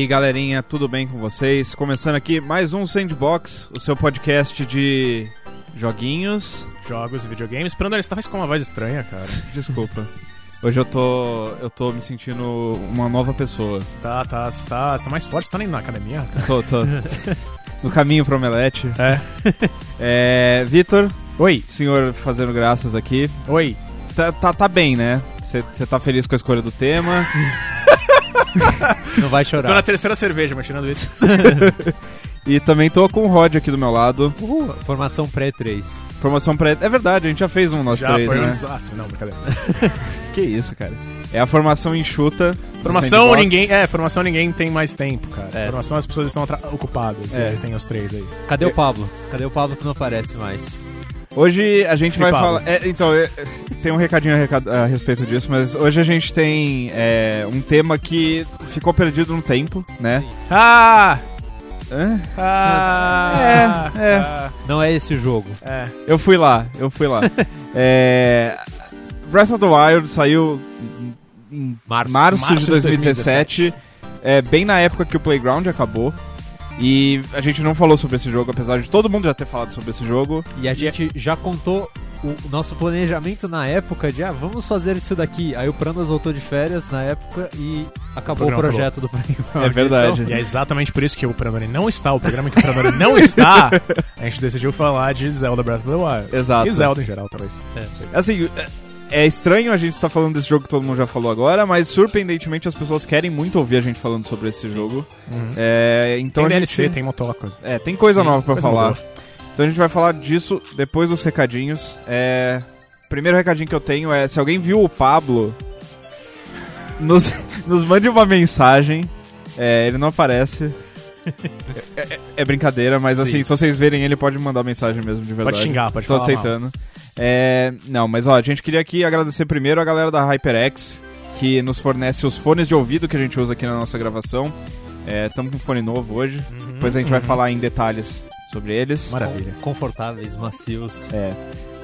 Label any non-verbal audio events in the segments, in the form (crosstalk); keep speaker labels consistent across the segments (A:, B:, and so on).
A: E aí, galerinha, tudo bem com vocês? Começando aqui mais um Sandbox, o seu podcast de joguinhos.
B: Jogos e videogames. Brandon, você tá com uma voz estranha, cara. (laughs)
A: Desculpa. Hoje eu tô, eu tô me sentindo uma nova pessoa.
B: Tá, tá, você tá, tá mais forte, você tá indo na academia, cara.
A: Tô, tô. (laughs) no caminho pro Omelete.
B: É. (laughs)
A: É, Vitor,
B: Oi,
A: senhor fazendo graças aqui.
B: oi.
A: Tá, tá, tá bem, né? Você tá feliz com a escolha do tema.
C: Não vai
B: Tô na
C: chorar.
B: terceira cerveja, mas tirando isso. (laughs)
A: E também tô com o Rod aqui do meu lado.
C: Uhul, formação pré-3.
A: Formação pré... É verdade, a gente já fez um nós
B: Já
A: três,
B: foi um
A: né?
B: desastre. Não, brincadeira. (laughs)
A: Que isso, cara. É a formação enxuta. do
B: Formação
A: Sandbox.
B: ninguém. É, formação ninguém tem mais tempo, cara.
C: É.
B: Formação as pessoas estão atra- ocupadas.
A: É.
B: É. Tem os três aí.
C: Cadê o Pablo? Cadê o Pablo que não aparece mais?
A: Hoje a gente vai falar. é, então, é, é, tem um recadinho a, respeito disso, mas hoje a gente tem é, um tema que ficou perdido no tempo, né?
B: Ah!
A: Hã?
B: Ah!
A: É, é.
B: Ah,
C: Não é esse o jogo.
B: é.
A: Eu fui lá, eu fui lá. (laughs) É, Breath of the Wild saiu em
C: Março.
A: março,
B: Março
A: de
B: de
A: 2017, é, bem na época que o Playground acabou. E a gente não falou sobre esse jogo, apesar de todo mundo já ter falado sobre esse jogo.
C: E a gente já contou o nosso planejamento na época de, ah, vamos fazer isso daqui. Aí o Prandas voltou de férias na época e acabou o,
B: programa
C: projeto do Playground.
A: É verdade.
B: E é exatamente por isso que o Pranori não está, o programa que o Pranori não está, a gente decidiu falar de Zelda Breath of the Wild.
A: Exato.
B: E Zelda em geral, talvez.
A: Assim, é- estranho a gente estar falando desse jogo que todo mundo já falou agora, mas surpreendentemente as pessoas querem muito ouvir a gente falando sobre esse jogo.
B: Uhum.
A: É, então
B: tem DLC,
A: gente,
B: tem motoca.
A: É, tem coisa
B: Sim,
A: nova pra
B: coisa
A: falar.
B: boa.
A: Então a gente vai falar disso depois dos recadinhos. É, primeiro recadinho que eu tenho é: se alguém viu o Pablo, nos, (laughs) nos mande uma mensagem. É, ele não aparece. É, é- é brincadeira, mas assim,
B: Sim.
A: se vocês verem ele, pode mandar mensagem mesmo, de verdade.
B: Pode xingar, pode
A: Tô
B: falar mal.
A: aceitando. É, não, mas ó, a gente queria aqui agradecer primeiro a galera da HyperX, que nos fornece os fones de ouvido que a gente usa aqui na nossa gravação. Estamos com um fone novo hoje.
B: Uhum,
A: Depois a gente vai
B: uhum.
A: falar em detalhes sobre eles.
B: Maravilha.
C: Confortáveis, macios.
A: É.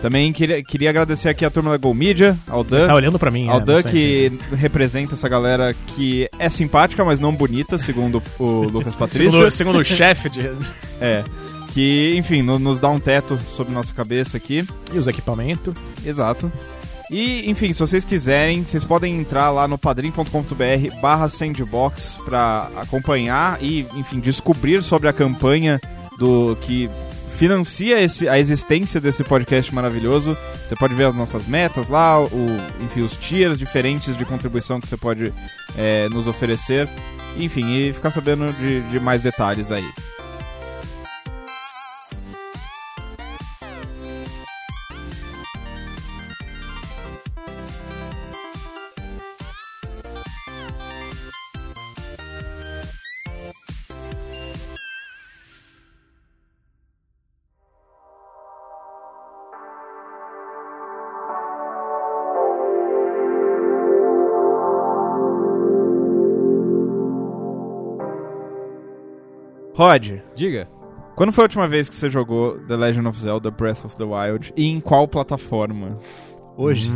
A: Também queria, queria agradecer aqui a turma da Go Media, ao Dan.
B: Tá olhando pra mim,
A: ao
B: né?
A: Dan que representa essa galera que é simpática, mas não bonita, segundo o (laughs) Lucas Patrício.
B: Segundo, segundo o chefe de... (laughs)
A: É. Que, enfim, no- nos dá um teto sobre nossa cabeça aqui.
B: e os equipamentos.
A: Exato. E, enfim, se vocês quiserem, vocês podem entrar lá no padrim.com.br barra sandbox pra acompanhar e, enfim, descobrir sobre a campanha do que financia esse, a existência desse podcast maravilhoso. Você pode ver as nossas metas lá, o, enfim, os tiers diferentes de contribuição que você pode é, nos oferecer. Enfim, e ficar sabendo de, de mais detalhes aí. Rod,
C: Diga.
A: Quando foi a última vez que você jogou The Legend of Zelda Breath of the Wild e em qual plataforma?
C: Hoje.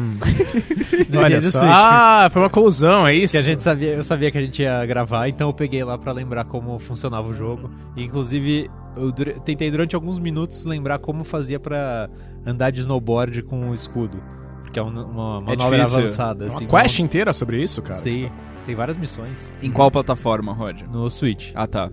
C: No (laughs)
B: Olha só.
C: Switch.
B: Ah, foi uma colusão, é isso?
C: Que a gente sabia, eu sabia que a gente ia gravar, então eu peguei lá pra lembrar como funcionava o jogo. E, inclusive, eu tentei durante alguns minutos lembrar como fazia pra andar de snowboard com o escudo. Porque é uma, uma manobra
A: difícil.
C: avançada.
B: É Uma
C: assim,
B: quest inteira sobre isso, cara.
C: Sim, tem várias missões
A: Em qual plataforma, Rod?
C: no Switch.
A: Ah, tá.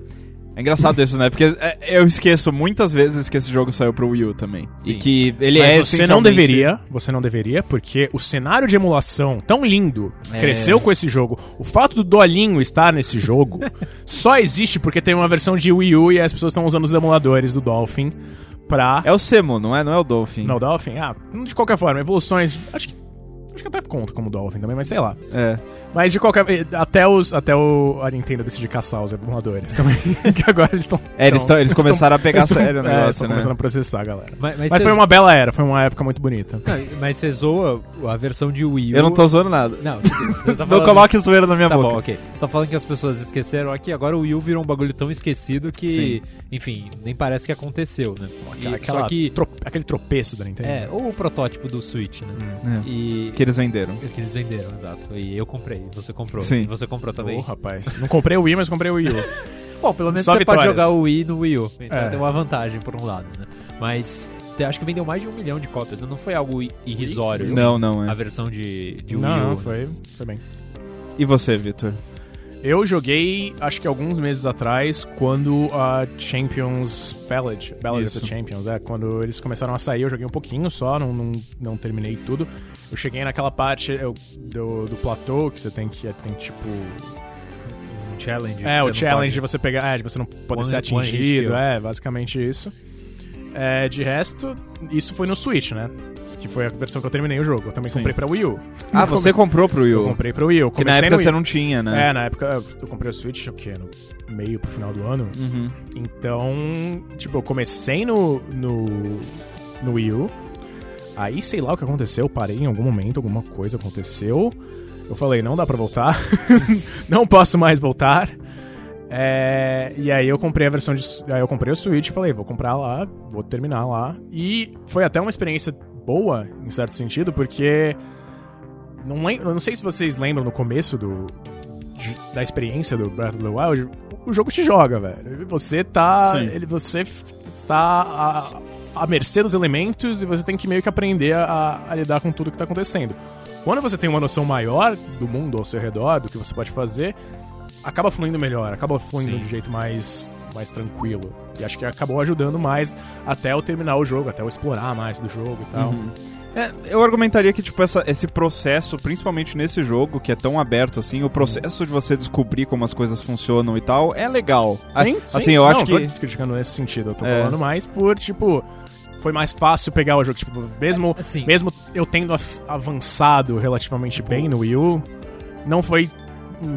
A: É engraçado isso, né? Porque é, eu esqueço muitas vezes que esse jogo saiu pro Wii U também. E
C: Sim.
A: que ele
B: Mas
A: é
B: você não
A: essencialmente-
B: deveria, você não deveria, porque o cenário de emulação tão lindo
C: É.
B: cresceu com esse jogo. O fato do Dolinho estar nesse jogo (laughs) só existe porque tem uma versão de Wii U e as pessoas estão usando os emuladores do Dolphin pra.
A: É o Semo, não é? Não é o Dolphin.
B: Não, Dolphin? Ah, de qualquer forma, evoluções. Acho que. Acho que até conta como Dolphin também, mas sei lá.
A: É.
B: Mas de qualquer. Até, os, até o, a Nintendo decidir caçar os emuladores também. (laughs) que agora eles estão.
A: É, eles, tão- eles começaram a pegar
B: eles tão-
A: sério o
B: é,
A: negócio,
B: estão
A: né?
B: começando a processar, galera.
C: Mas,
B: Mas
C: cês-
B: foi uma bela era, foi uma época muito bonita.
C: Não, mas você zoa a versão de Wii U.
A: Eu não tô zoando nada.
C: Não, eu tô (laughs)
A: Não
C: falando-
A: coloque zoeira na minha
C: Tá
A: boca.
C: bom, ok. Você tá falando que as pessoas esqueceram aqui, agora o Wii U virou um bagulho tão esquecido que,
A: Sim.
C: enfim, nem parece que aconteceu, né? E-
B: Aquela,
C: só que.
B: tro- aquele tropeço da Nintendo.
C: É, ou o protótipo do Switch, né?
B: Hum.
A: É.
C: E.
A: Que eles venderam.
C: Que eles venderam, exato. E eu comprei, você comprou.
A: Sim.
C: E você comprou também.
B: Ô, rapaz. Não comprei o Wii, mas comprei o Wii U. (laughs)
C: Bom, pelo menos
B: Só
C: você pode
B: vitórias.
C: jogar o Wii no Wii U. Então
B: É.
C: tem uma vantagem por um lado, né? Mas acho que vendeu mais de um milhão de cópias. né? Não foi algo irrisório. assim,
A: Não, não,
C: A
A: é.
C: versão de, de Wii
B: não,
C: U.
B: não,
C: né?
B: foi, foi bem.
A: E você, Vitor?
B: Eu joguei, acho que alguns meses atrás, quando a Champions Ballad, Ballad
A: Isso.
B: of the Champions, é, quando eles começaram a sair, eu joguei um pouquinho só, não, não, não terminei tudo. Eu cheguei naquela parte eu- do, do platô, que você tem que, tem tipo...
C: Um challenge.
B: É, o challenge de
C: pode-
B: você pegar, é, de você não poder
C: One-
B: ser atingido, é, basicamente isso. É, de resto, isso foi no Switch, né? Que foi a versão que eu terminei o jogo. Eu também
A: Sim.
B: comprei pra Wii U.
A: Ah, você comprou pro Wii
B: Eu
A: U.
B: comprei pra Wii U.
A: Que na época você não tinha, né?
B: É, na época eu comprei o Switch, o quê? No meio pro final do ano.
A: Uhum.
B: Então, tipo, eu comecei no, no, no Wii U. Aí, sei lá o que aconteceu, eu parei em algum momento, alguma coisa aconteceu. Eu falei, não dá pra voltar. (laughs) não posso mais voltar. É, e aí eu comprei a versão de. Aí eu comprei o Switch e falei, vou comprar lá, vou terminar lá. E foi até uma experiência boa, em certo sentido, porque. Não, lem- eu não sei se vocês lembram no começo do, da experiência do Breath of the Wild, o jogo te joga, velho. Você tá.
A: Sim.
B: Ele, você está à, à mercê dos elementos e você tem que meio que aprender a, a lidar com tudo que tá acontecendo. Quando você tem uma noção maior do mundo ao seu redor, do que você pode fazer, acaba fluindo melhor, acaba fluindo
C: Sim.
B: de um jeito mais, mais tranquilo. E acho que acabou ajudando mais até eu terminar o jogo, até eu explorar mais do jogo e tal.
A: Uhum. É, eu argumentaria que, tipo, essa- esse processo, principalmente nesse jogo, que é tão aberto assim, o processo de você descobrir como as coisas funcionam e tal, é legal. A-
B: Sim,
A: assim,
B: sim.
A: eu
B: Não,
A: acho
B: tô
A: que.
B: criticando nesse sentido, eu tô
A: É.
B: falando mais por, tipo, foi mais fácil pegar o jogo, tipo, mesmo,
C: Assim,
B: mesmo eu tendo avançado relativamente bem no Wii U, não foi,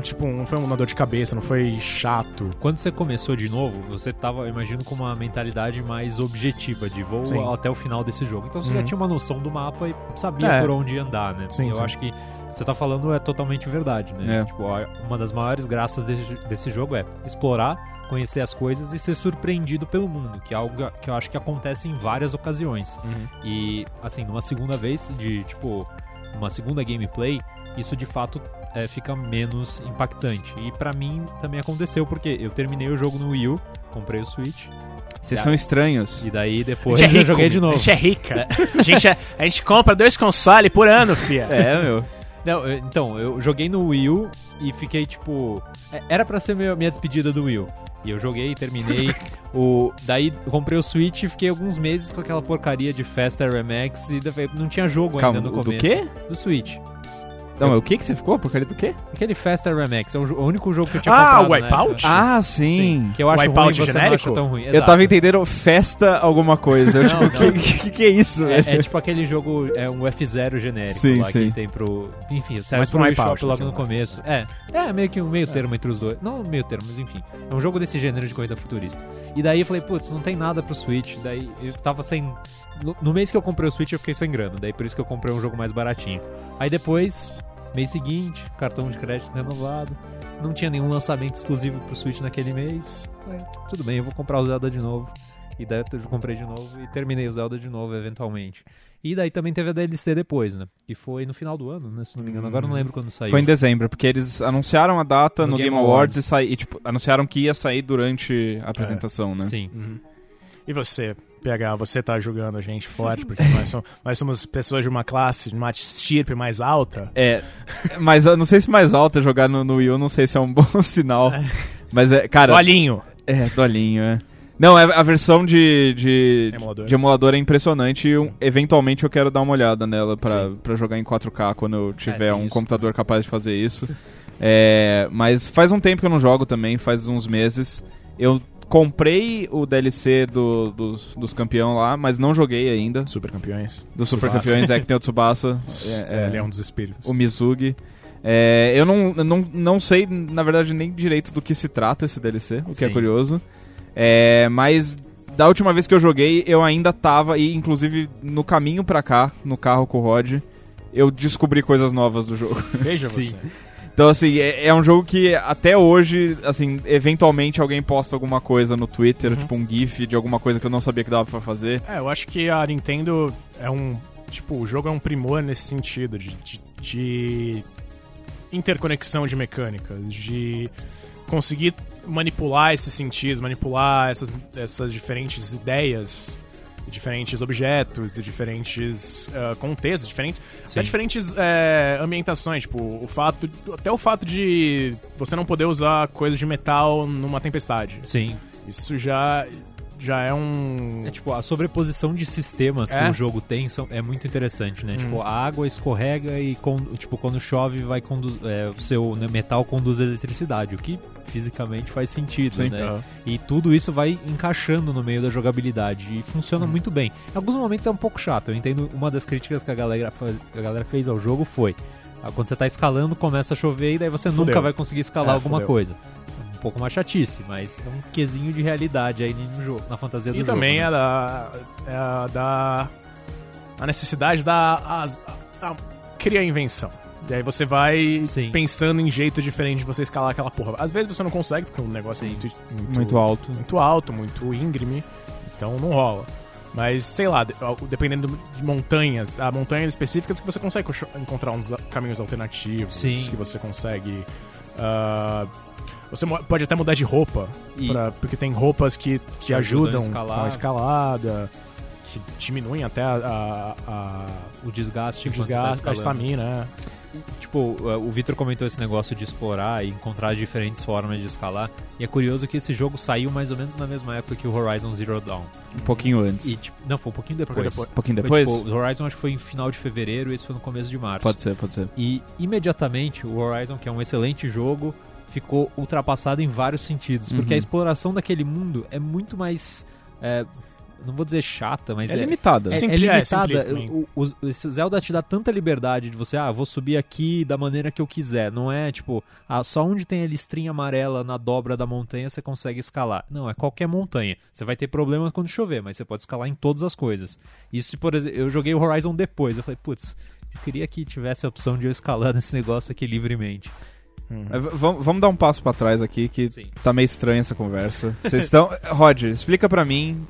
B: tipo, não foi uma dor de cabeça, não foi chato.
C: Quando você começou de novo, você tava, eu imagino, com uma mentalidade mais objetiva de vou
B: Sim.
C: até o final desse jogo. Então você já
B: Uhum.
C: tinha uma noção do mapa e sabia
B: É.
C: por onde andar, né?
B: Sim,
C: eu
B: sim.
C: acho que você tá falando é totalmente verdade, né?
A: É.
C: Tipo, uma das maiores graças desse, desse jogo é explorar, conhecer as coisas e ser surpreendido pelo mundo, que é algo que eu acho que acontece em várias ocasiões. E, assim, numa segunda vez, de tipo, uma segunda gameplay, isso de fato é, fica menos impactante. E pra mim também aconteceu, porque eu terminei o jogo no Wii U, comprei o Switch,
A: Vocês são estranhos.
C: e daí depois eu joguei de novo.
B: A gente é rica. a, gente é- a gente compra dois consoles por ano, fia.
A: É, meu.
C: Não, eu- então, eu joguei no Wii U e fiquei tipo. é, Era pra ser meu- minha despedida do Wii U. E eu joguei, terminei. o, daí eu comprei o Switch e fiquei alguns meses com aquela porcaria de Faster MX e daí não tinha jogo
A: Calma,
C: ainda no
A: o do
C: começo.
A: quê?
C: Do Switch.
A: Não, o que que você ficou? Porcaria do quê?
C: Aquele Faster MX, é o, o único jogo que eu tinha
B: Ah,
C: comprado.
B: o Wipeout?
C: época.
A: Ah, sim.
C: Que eu acho
B: Wipeout
C: ruim, você não
B: genérico?
C: acha tão ruim.
A: Eu
C: Exato.
A: tava entendendo festa alguma coisa. Eu,
C: Não,
A: tipo,
C: não.
A: que, que, que é isso,
C: É, é tipo aquele jogo, é um F0 genérico
A: Sim,
C: lá
A: sim.
C: que tem pro. Enfim, serve
B: Mas
C: pro
B: Wipeout,
C: logo
B: né,
C: no
B: é
C: começo. É, é meio que um meio termo entre os dois. Não meio termo, mas enfim. É um jogo desse gênero de corrida futurista. E daí eu falei, putz, não tem nada pro Switch. Daí eu tava sem. No, no mês que eu comprei o Switch eu fiquei sem grana. Daí por isso que eu comprei um jogo mais baratinho. Aí depois, mês seguinte, cartão de crédito renovado. Não tinha nenhum lançamento exclusivo pro Switch naquele mês. Falei, tudo bem, eu vou comprar o Zelda de novo. E daí eu comprei de novo e terminei o Zelda de novo, eventualmente. E daí também teve a DLC depois, né? Que foi no final do ano, né? Se não me engano. Agora eu não lembro quando saiu.
A: Foi em dezembro, porque eles anunciaram a data no,
C: No
A: Game,
C: Game
A: Awards,
C: Awards.
A: e, saí, e, tipo, anunciaram que ia sair durante a apresentação, né?
C: Sim.
B: E você, PH, você tá julgando a gente forte, porque nós somos, (laughs) nós somos pessoas de uma classe, de uma estirpe mais alta.
A: É, mas eu não sei se mais alto é jogar no, no Wii U, não sei se é um (laughs) bom sinal. Mas é, cara...
B: Olhinho.
A: É, dolinho, é. Não, é, a versão de, de,
B: Emulador.
A: de emulador é impressionante e um- eventualmente eu quero dar uma olhada nela pra jogar em 4K quando eu tiver
C: tem
A: um
C: isso
A: computador capaz de fazer isso. É, mas faz um tempo que eu não jogo também, faz uns meses. Eu comprei o DLC do- dos, dos campeão lá, mas não joguei ainda.
B: Super campeões.
A: Dos Super
B: Tsubasa.
A: Campeões é que tem o Tsubasa,
B: É,
A: é,
B: ele
A: é,
B: é um dos espíritos.
A: o Mizugi. É, eu não, não, não sei, na verdade, nem direito do que se trata esse DLC, o que é
C: Sim.
A: curioso. É, mas da última vez que eu joguei, eu ainda tava, e inclusive no caminho pra cá, no carro com o Rod, eu descobri coisas novas do jogo.
B: Veja (laughs)
C: Sim.
B: você.
A: Então, assim, é, é um jogo que até hoje, assim, eventualmente alguém posta alguma coisa no Twitter, tipo um GIF de alguma coisa que eu não sabia que dava pra fazer.
B: É, eu acho que a Nintendo é um. Tipo, o jogo é um primor nesse sentido, de, de, de interconexão de mecânicas, de conseguir manipular esses sentidos, manipular essas, essas diferentes ideias, diferentes objetos, e diferentes uh, contextos, diferentes, até diferentes é, ambientações, tipo, o fato, até o fato de você não poder usar coisas de metal numa tempestade.
C: Sim.
B: Isso já já é um.
C: É tipo, a sobreposição de sistemas
B: É.
C: que o jogo tem são, é muito interessante, né? Tipo, a água escorrega e tipo, quando chove vai condu é, o seu né, metal conduz eletricidade, o que fisicamente faz sentido,
B: Sim,
C: né?
B: aham.
C: E tudo isso vai encaixando no meio da jogabilidade e funciona
B: Hum.
C: muito bem. Em alguns momentos é um pouco chato. Eu entendo uma das críticas que a galera, que a galera fez ao jogo foi ah, quando você tá escalando, começa a chover e daí você
B: Fudeu.
C: nunca vai conseguir escalar
B: É,
C: alguma
B: fudeu.
C: coisa. Um pouco mais chatice, mas é um quesinho de realidade aí no jogo, na fantasia do
B: E
C: jogo.
B: também
C: né?
B: é da. É a da. A necessidade da. A, a, criar invenção. E aí você vai
C: Sim.
B: pensando em jeito diferente de você escalar aquela porra. Às vezes você não consegue, porque o negócio
C: Sim.
B: é muito, muito,
A: Muito alto.
B: muito alto, muito íngreme, então não rola. Mas, sei lá, de- dependendo de montanhas, há montanhas específicas que você consegue co- encontrar uns caminhos alternativos,
C: Sim.
B: que você consegue. ah, você pode até mudar de roupa,
C: E-
B: pra- porque tem roupas que, que
C: Que ajudam a
B: ajudam
C: escalar.
B: com a escalada, que diminuem até a, a- a-
C: o desgaste,
B: o
C: você
B: desgaste,
C: tá
B: a estamina, né?
C: Tipo, o Vitor comentou esse negócio de explorar e encontrar diferentes formas de escalar. E é curioso que esse jogo saiu mais ou menos na mesma época que o Horizon Zero Dawn.
A: Um pouquinho antes.
C: E, tipo, não, foi um pouquinho depois.
B: depois.
A: Um pouquinho
C: Foi,
A: depois?
C: tipo, o Horizon acho que foi em final de fevereiro e esse foi no começo de março.
A: Pode ser, pode ser.
C: E imediatamente o Horizon, que é um excelente jogo, ficou ultrapassado em vários sentidos. Porque
A: Uhum.
C: a exploração daquele mundo é muito mais. é, não vou dizer chata, mas
A: É,
C: é,
A: limitada.
C: é, é
B: Simpli- é,
C: limitada.
B: também.
C: o, o, esse Zelda te dá tanta liberdade de você, ah, vou subir aqui da maneira que eu quiser. Não é tipo, ah, só onde tem a listrinha amarela na dobra da montanha você consegue escalar. Não, é qualquer montanha. Você vai ter problemas quando chover, mas você pode escalar em todas as coisas. Isso, por exemplo, eu joguei o Horizon depois. Eu falei, putz, eu queria que tivesse a opção de eu escalar (laughs) nesse negócio aqui livremente.
A: V- vamos- Vamos dar um passo pra trás aqui, que
C: Sim.
A: tá meio estranha essa conversa. Vocês estão. (laughs) Rod, explica pra mim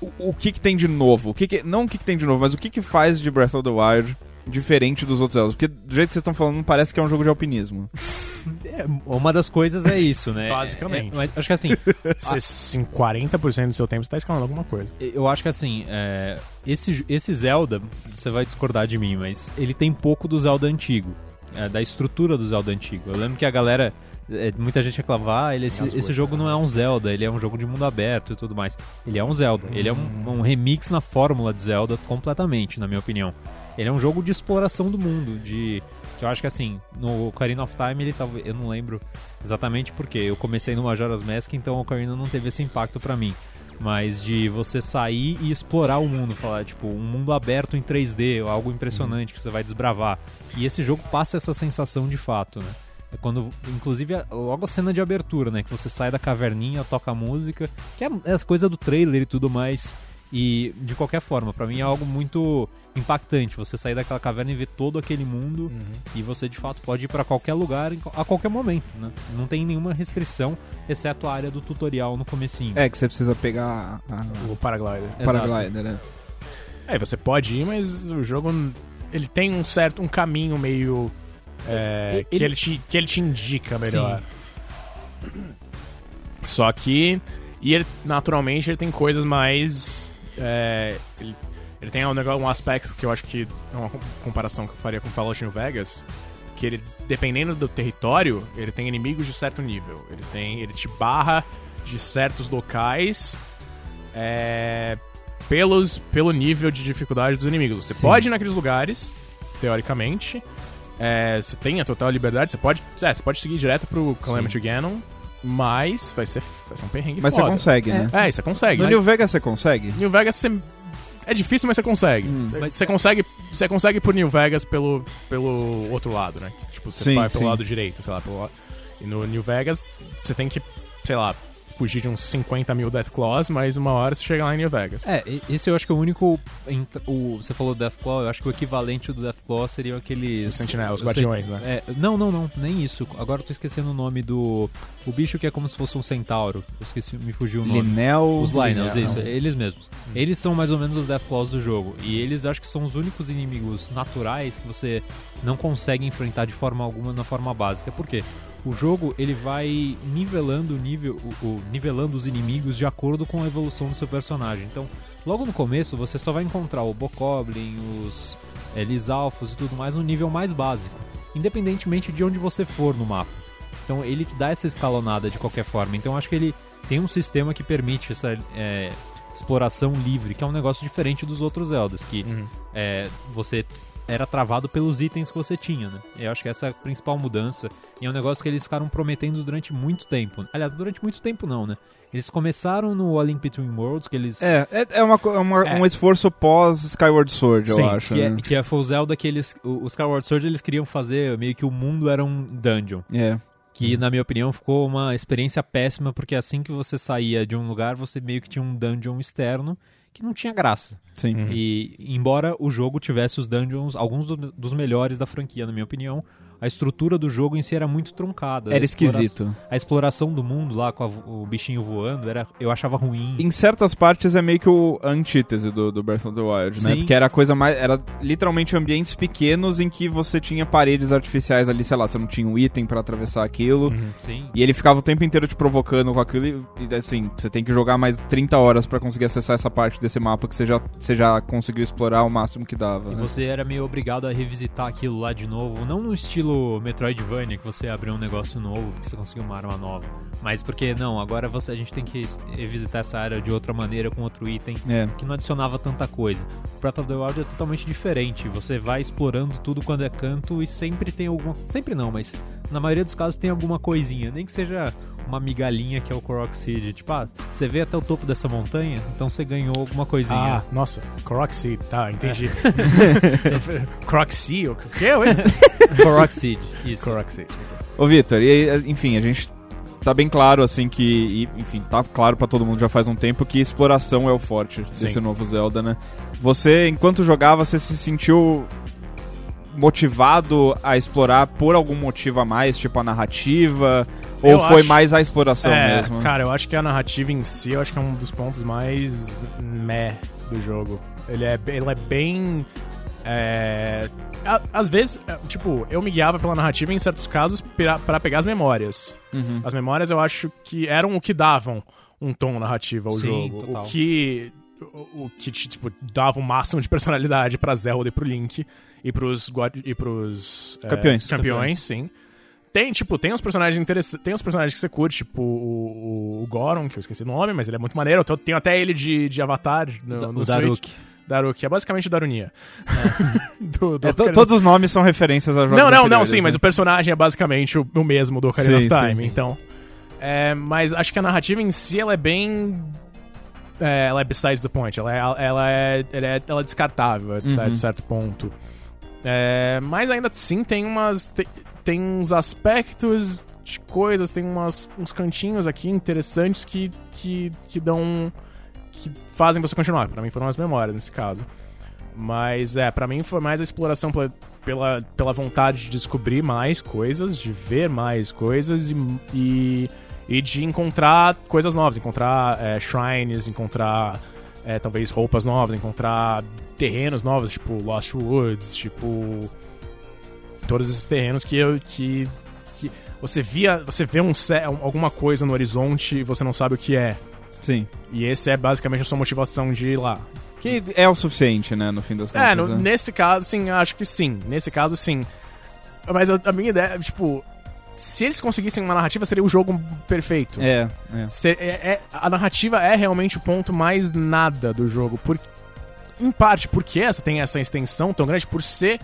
A: o, o que, que tem de novo. O que que- Não o que, que tem de novo, mas o que, que faz de Breath of the Wild diferente dos outros Zeldas. Porque do jeito que vocês estão falando, parece que é um jogo de alpinismo. (laughs)
C: É, uma das coisas é isso, né? (laughs)
B: Basicamente.
C: É, mas acho que assim,
B: em 40% do seu tempo você tá escalando alguma coisa.
C: eu acho que assim, é, esse, esse Zelda, você vai discordar de mim, mas ele tem pouco do Zelda antigo, é, da estrutura do Zelda antigo. Eu lembro que a galera, é, muita gente reclamava, ah, ele, esse, esse jogo não é um Zelda, ele é um jogo de mundo aberto e tudo mais. Ele é um Zelda, ele é um, um remix na fórmula de Zelda completamente, na minha opinião. Ele é um jogo de exploração do mundo, de que eu acho que assim, no Ocarina of Time ele talvez, eu não lembro exatamente porque eu comecei no Majora's Mask, então o Ocarina não teve esse impacto pra mim. Mas de você sair e explorar o mundo, falar, tipo, um mundo aberto em 3D, ou algo impressionante que você vai desbravar. E esse jogo passa essa sensação de fato, né? É quando, inclusive, logo a cena de abertura, né? Que você sai da caverninha, toca a música, que é, é as coisas do trailer e tudo mais. E, de qualquer forma, pra mim é algo muito impactante. Você sair daquela caverna e ver todo aquele mundo e você, de fato, pode ir pra qualquer lugar a qualquer momento, né? Não tem nenhuma restrição, exceto a área do tutorial no comecinho.
A: É, que você precisa pegar a, a
B: O paraglider.
C: Exato.
A: paraglider, né?
B: É, você pode ir, mas o jogo ele tem um certo um caminho meio é,
C: Ele-
B: que ele te que ele te indica melhor. Só que e ele naturalmente ele tem coisas mais é, ele, ele tem um, negócio, um aspecto que eu acho que é uma com- comparação que eu faria com Fallout New Vegas, que ele dependendo do território, ele tem inimigos de certo nível. Ele tem ele te barra de certos locais é, pelos, pelo nível de dificuldade dos inimigos. Você
C: Sim.
B: pode ir naqueles lugares, teoricamente. É, você tem a total liberdade, você pode, é, você pode seguir direto pro Calamity Ganon, mas vai ser, vai ser um perrengue
A: Mas você
B: foda.
A: consegue, né?
B: É, você consegue.
A: No
B: mas
A: New Vegas você consegue?
B: New Vegas você... é difícil, mas você consegue.
A: Hum.
C: Mas-
B: Você consegue, você consegue por New Vegas pelo, pelo outro lado, né? Tipo, você
A: Sim,
B: vai pelo
A: sim.
B: lado direito, sei lá, pelo lado... E no New Vegas você tem que, sei lá, fugir de uns 50 mil Deathclaws, mas uma hora você chega lá em New Vegas.
C: É, esse eu acho que é o único. O, você falou Deathclaw, eu acho que o equivalente do Deathclaw seria aqueles.
B: Os Sentinels, os Guardiões,
C: sei-
B: né?
C: É, não, não, não, nem isso. Agora eu tô esquecendo o nome do. O bicho que é como se fosse um centauro. Eu esqueci, me fugiu o nome.
A: Linel.
C: Os Lionels,
A: Linel.
C: isso, eles mesmos. Eles são mais ou menos os Deathclaws do jogo. E eles acho que são os únicos inimigos naturais que você não consegue enfrentar de forma alguma na forma básica. Por quê? O jogo ele vai nivelando o nível, o, o- nivelando os inimigos de acordo com a evolução do seu personagem. Então, logo no começo você só vai encontrar o Bokoblin, os é, Lisalfos e tudo mais no nível mais básico, independentemente de onde você for no mapa. Então ele dá essa escalonada de qualquer forma. Então acho que ele tem um sistema que permite essa é, exploração livre, que é um negócio diferente dos outros Zeldas, que
B: Uhum.
C: é, você era travado pelos itens que você tinha, né? Eu acho que essa é a principal mudança. E é um negócio que eles ficaram prometendo durante muito tempo. Aliás, durante muito tempo não, né? Eles começaram no Link Between Worlds, que eles...
A: É, é, é uma, é uma-
B: É.
A: um esforço pós Skyward Sword,
B: Sim,
A: eu acho.
C: Que é,
A: né?
C: que é foi o Zelda que eles... o- Os Skyward Sword eles queriam fazer meio que o mundo era um dungeon.
A: É.
C: Que, na minha opinião, ficou uma experiência péssima, porque assim que você saía de um lugar, você meio que tinha um dungeon externo que não tinha graça.
A: Sim.
B: Uhum.
C: E, embora o jogo tivesse os dungeons, alguns do- dos melhores da franquia, na minha opinião, a estrutura do jogo em si era muito truncada.
A: Era
C: A
A: esquisito.
C: A exploração do mundo lá, com a o bichinho voando, era, eu achava ruim.
A: Em certas partes é meio que o a antítese do, do Breath of the Wild, né?
C: Sim.
A: Porque era a coisa mais. Era literalmente ambientes pequenos em que você tinha paredes artificiais ali, sei lá, você não tinha um item pra atravessar aquilo.
B: Uhum.
C: Sim.
A: E ele ficava o tempo inteiro te provocando com aquilo e, assim, você tem que jogar mais 30 horas pra conseguir acessar essa parte desse mapa que você já, você já conseguiu explorar o máximo que dava.
C: E
A: né?
C: você era meio obrigado a revisitar aquilo lá de novo, não no estilo Metroidvania, que você abriu um negócio novo, porque você conseguiu uma arma nova, mas porque, não, agora você, a gente tem que revisitar essa área de outra maneira, com outro item,
A: É.
C: que não adicionava tanta coisa. O Breath of the Wild é totalmente diferente, você vai explorando tudo quando é canto e sempre tem alguma... Sempre não, mas na maioria dos casos tem alguma coisinha, nem que seja uma migalhinha que é o Korok Seed. Tipo, ah, você vê até o topo dessa montanha, então você ganhou alguma
B: Ah,
C: coisinha.
B: nossa, Croxy, tá, entendi. (laughs) Croxy, o quê? Oi? (laughs)
C: Korok Seed, isso.
B: Croxy.
A: Ô, Vitor, e enfim, a gente tá bem claro, assim, que. e, enfim, tá claro pra todo mundo já faz um tempo que exploração é o forte desse
B: Sim.
A: novo Zelda, né? Você, enquanto jogava, você se sentiu motivado a explorar por algum motivo a mais, tipo a narrativa?
B: Eu
A: ou foi
B: acho-
A: mais a exploração
B: é,
A: mesmo?
B: cara, eu acho que a narrativa em si, eu acho que é um dos pontos mais meh do jogo. Ele é, ele é bem... é, a- às vezes, é, tipo, eu me guiava pela narrativa em certos casos pra, pra pegar as memórias.
A: Uhum.
B: As memórias eu acho que eram o que davam um tom narrativo ao
C: Sim,
B: jogo.
C: total.
B: O que. O, que, tipo, dava o máximo de personalidade pra Zelda e pro Link e pros, guardi- e pros é,
A: Campeões.
B: campeões, sim. Tem, tipo, tem uns personagens interessantes. Tem uns personagens que você curte, tipo o, o, o Goron, que eu esqueci o nome, mas ele é muito maneiro. Eu tenho até ele de, de Avatar no, no
C: o. Daruk.
B: Daruk, é basicamente o Darunia. (laughs) Do- do
A: É, to- todos os nomes são referências a jogos
B: não, não, não, sim, mas o personagem é basicamente o, o mesmo do Ocarina
A: Sim,
B: of
A: sim,
B: Time,
A: sim.
B: então. É, mas acho que a narrativa em si ela é bem. é, ela é besides the point. Ela é, ela é, ela é, ela é descartável de
A: Uhum.
B: certo ponto. É, mas ainda assim tem umas. Tem, tem uns aspectos de coisas, tem umas, uns cantinhos aqui interessantes que, que, que dão. que fazem você continuar. Pra mim foram as memórias nesse caso. Mas é, pra mim foi mais a exploração pela, pela, pela vontade de descobrir mais coisas, de ver mais coisas e, e, e de encontrar coisas novas, encontrar é, shrines, encontrar é, talvez roupas novas, encontrar terrenos novos, tipo Lost Woods, tipo. Todos esses terrenos que eu. que, que você via. Você vê um, alguma coisa no horizonte e você não sabe o que é.
A: Sim.
B: E esse é basicamente a sua motivação de ir lá.
A: Que é o suficiente, né, no fim das contas.
B: É, no-
A: né?
B: nesse caso, sim, acho que sim. Nesse caso, sim. Mas a, a minha ideia, tipo, se eles conseguissem uma narrativa, seria o jogo perfeito.
A: É, é.
B: Se- é- é- a narrativa é realmente o ponto mais nada do jogo. Por, em parte porque essa tem essa extensão tão grande, por ser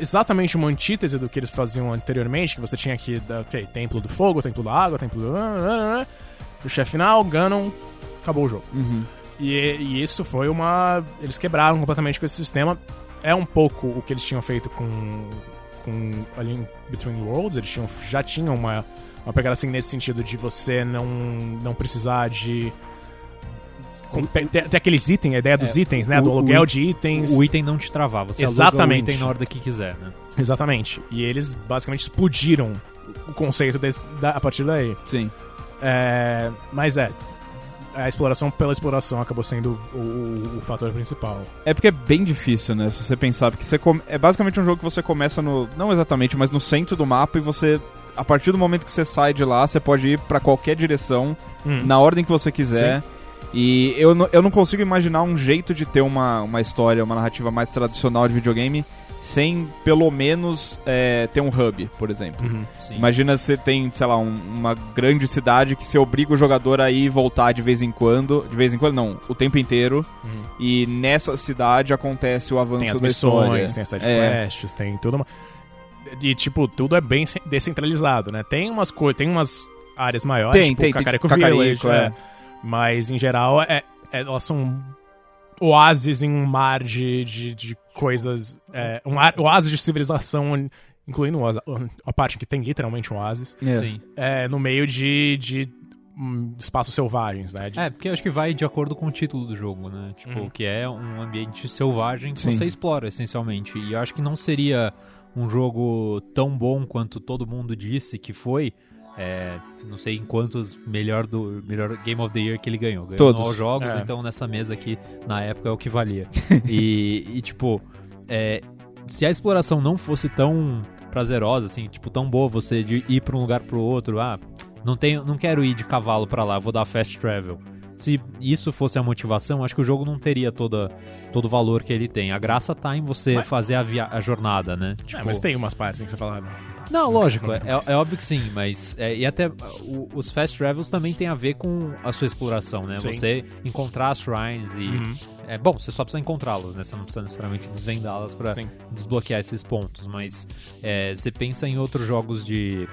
B: exatamente uma antítese do que eles faziam anteriormente, que você tinha aqui da, ok, Templo do Fogo, Templo da Água, Templo do... O chefe final, Ganon, acabou o jogo.
A: Uhum.
B: E, e isso foi uma. Eles quebraram completamente com esse sistema. É um pouco o que eles tinham feito com, com ali em Between Worlds, eles tinham, já tinham uma, uma pegada assim nesse sentido de você não, não precisar de. com- ter, ter aqueles itens, a ideia dos
C: É,
B: itens, né?
C: o-
B: do
C: o
B: aluguel
C: it-
B: de itens.
C: O item não te travar, você aluga
B: Exatamente.
C: o item na hora que quiser, né?
B: Exatamente. E eles basicamente explodiram o conceito desse, da- a partir daí.
A: Sim.
B: É, mas é. A exploração pela exploração acabou sendo o, o- o fator principal.
A: É porque é bem difícil, né? Se você pensar, porque você come- é basicamente um jogo que você começa no. Não exatamente, mas no centro do mapa e você. A partir do momento que você sai de lá, você pode ir pra qualquer direção,
B: Hum.
A: na ordem que você quiser. E eu, não- eu não consigo imaginar um jeito de ter uma, uma história, uma narrativa mais tradicional de videogame sem pelo menos é, ter um hub, por exemplo.
B: Uhum.
A: Imagina você tem, sei lá, um- uma grande cidade que você obriga o jogador a ir e voltar de vez em quando. De vez em quando, não, o tempo inteiro.
B: Uhum.
A: E nessa cidade acontece o avanço
B: Tem as
A: da história.
B: missões, tem as side
A: É.
B: quests, tem tudo. Uma... E, tipo, tudo é bem ce- descentralizado, né? Tem umas coisas, tem umas áreas maiores,
A: Tem,
B: tipo
A: tem, tem
B: Cacarico
A: Cacarico,
B: Village,
A: é.
B: é. Mas, em geral, é, é- elas são oásis em um mar de, de, de coisas... É, um oásis de civilização, incluindo a parte que tem literalmente um oásis,
A: É.
C: Sim.
B: é, no meio de, de hum, espaços selvagens, né? De-
C: É, porque eu acho que vai de acordo com o título do jogo, né? Tipo,
B: Uhum.
C: que é um ambiente selvagem que
A: Sim.
C: você explora, essencialmente. E eu acho que não seria um jogo tão bom quanto todo mundo disse que foi. É, não sei em quantos melhor do melhor Game of the Year que ele ganhou. Ganhou
A: Todos.
C: nos jogos,
B: É.
C: então nessa mesa aqui, na época, é o que valia. e, e, tipo, é, se a exploração não fosse tão prazerosa, assim, tipo, tão boa você de ir pra um lugar pro outro, ah, não, tenho, não quero ir de cavalo pra lá, vou dar fast travel. Se isso fosse a motivação, acho que o jogo não teria toda, todo o valor que ele tem. A graça tá em você
B: Mas-
C: fazer a, via a jornada, né?
B: É,
C: Tipo,
B: mas tem umas partes em que você fala... "Ah, Não,
C: lógico, é, é óbvio que sim, mas é, e até o- os fast travels também tem a ver com a sua exploração, né?
B: Sim.
C: Você encontrar as shrines e
B: Uhum.
C: é bom, você só precisa encontrá-las, né? Você não precisa necessariamente desvendá-las pra
B: Sim.
C: desbloquear esses pontos, mas é, você pensa em outros jogos de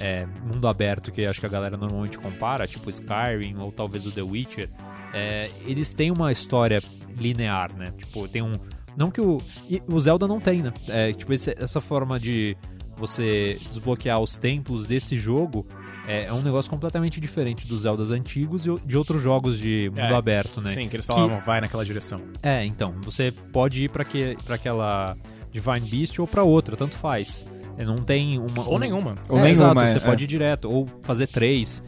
C: é, mundo aberto que acho que a galera normalmente compara, tipo Skyrim ou talvez o The Witcher, é, eles têm uma história linear, né? Tipo, tem um. Não que o. o Zelda não tem, né? É, tipo, esse- essa forma de você desbloquear os templos desse jogo é, é um negócio completamente diferente dos Zeldas antigos e de outros jogos de mundo
B: É,
C: aberto, né?
B: Sim, que eles falavam, vai naquela direção.
C: É, então, você pode ir pra que, pra aquela Divine Beast ou pra outra, tanto faz. É, Não tem uma.
B: Ou
C: um-
B: nenhuma.
A: Ou
C: é,
A: nenhuma,
C: exato,
A: é,
C: você
A: é.
C: pode ir direto, ou fazer três.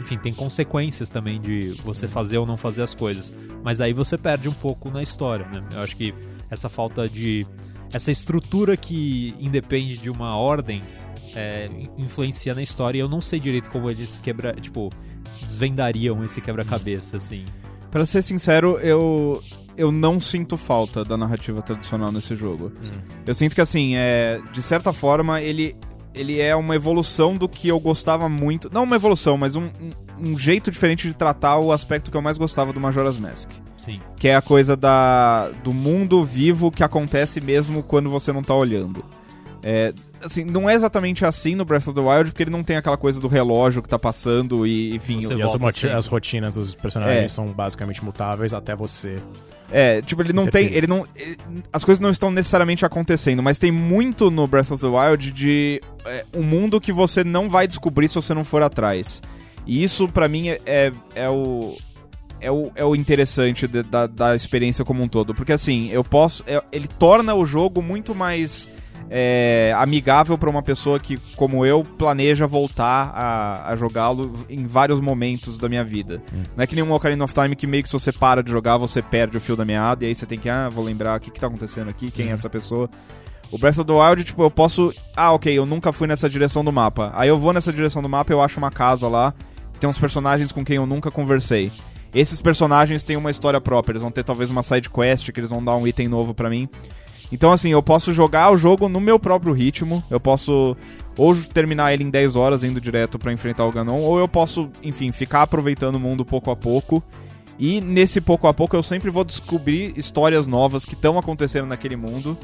C: Enfim, tem consequências também de você fazer ou não fazer as coisas. Mas aí você perde um pouco na história, né? Eu acho que essa falta de. Essa estrutura que independe de uma ordem é, in- influencia na história e eu não sei direito como eles quebra. Tipo, desvendariam esse quebra-cabeça, assim.
A: Pra ser sincero, eu eu não sinto falta da narrativa tradicional nesse jogo. Eu sinto que assim, é, de certa forma, ele ele é uma evolução do que eu gostava muito, não uma evolução, mas um, um, jeito diferente de tratar o aspecto que eu mais gostava do Majora's Mask,
C: Sim.
A: que é a coisa da do mundo vivo que acontece mesmo quando você não tá olhando. É, assim, não é exatamente assim no Breath of the Wild, porque ele não tem aquela coisa do relógio que tá passando e, enfim,
C: Você
B: E as,
C: sempre.
B: as rotinas dos personagens
A: É.
B: são basicamente mutáveis até você.
A: É, tipo, ele não tem. Ele não. ele- as coisas não estão necessariamente acontecendo, mas tem muito no Breath of the Wild de é, um mundo que você não vai descobrir se você não for atrás. E isso, pra mim, é, é, é o. É o, é o interessante de- da, da experiência como um todo. Porque assim, eu posso. é- ele torna o jogo muito mais é, amigável pra uma pessoa que, como eu, planeja voltar a, a jogá-lo em vários momentos da minha vida. Não é que nem um Ocarina of Time que meio que se você para de jogar, você perde o fio da meada, e aí você tem que, ah, vou lembrar o que, que tá acontecendo aqui, quem é essa pessoa. O Breath of the Wild, tipo, eu posso. Ah, ok, eu nunca fui nessa direção do mapa. Aí eu vou nessa direção do mapa, eu acho uma casa lá, tem uns personagens com quem eu nunca conversei. Esses personagens têm uma história própria, eles vão ter talvez uma side quest, que eles vão dar um item novo pra mim. Então, assim, eu posso jogar o jogo no meu próprio ritmo, eu posso ou terminar ele em 10 horas indo direto pra enfrentar o Ganon, ou eu posso, enfim, ficar aproveitando o mundo pouco a pouco. E nesse pouco a pouco eu sempre vou descobrir histórias novas que estão acontecendo naquele mundo.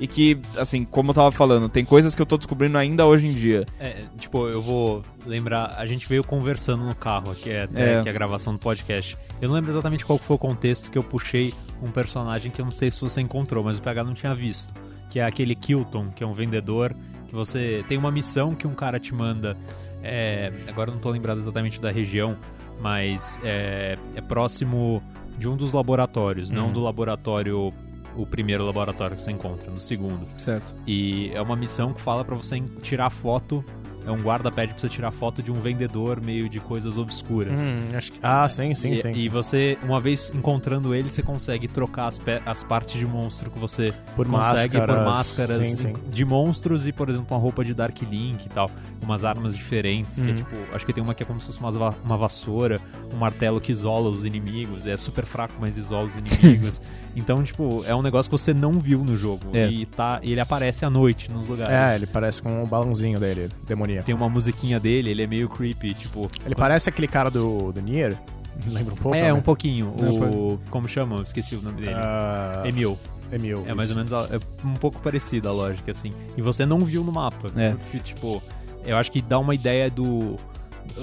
A: E que, assim, como eu tava falando, tem coisas que eu tô descobrindo ainda hoje em dia.
C: É, tipo, eu vou lembrar, a gente veio conversando no carro aqui, é, até
A: É.
C: que é a gravação do podcast. Eu não lembro exatamente qual foi o contexto que eu puxei um personagem que eu não sei se você encontrou, mas o PH não tinha visto. que é aquele Kilton, que é um vendedor, que você tem uma missão que um cara te manda. é, agora eu não tô lembrado exatamente da região, mas é, é próximo de um dos laboratórios, não
B: Uhum.
C: do laboratório, o primeiro laboratório que você encontra, no segundo.
A: Certo.
C: E é uma missão que fala pra você tirar foto. É um guarda pede pra você tirar foto de um vendedor meio de coisas obscuras.
B: Hum, acho que- Ah, sim, sim,
C: e,
B: sim.
C: e
B: sim.
C: você, uma vez encontrando ele, você consegue trocar as, pe- as partes de monstro que você
B: Por
C: consegue por
B: máscaras,
C: máscaras
B: sim, sim.
C: de monstros e, por exemplo, uma roupa de Dark Link e tal. Umas armas diferentes, que é
B: Uhum.
C: tipo. Acho que tem uma que é como se fosse uma, va- uma vassoura, um martelo que isola os inimigos. É super fraco, mas isola os inimigos. (laughs) então, tipo, é um negócio que você não viu no jogo.
A: É.
C: E tá, e ele aparece à noite nos lugares.
B: É, ele parece com o balãozinho dele, demoníaco.
C: Tem uma musiquinha dele, ele é meio creepy, tipo.
B: Ele parece aquele cara do, do Nier. (laughs) Lembra um pouco?
C: É,
B: né?
C: um pouquinho.
B: É,
C: O. Como chama? Eu Esqueci o nome dele.
B: Ah,
C: Emil.
B: Emil.
C: É mais ou
B: isso.
C: menos a- é um pouco parecida a lógica, assim. E você não viu no mapa.
A: É.
C: Porque, tipo, eu acho que dá uma ideia do.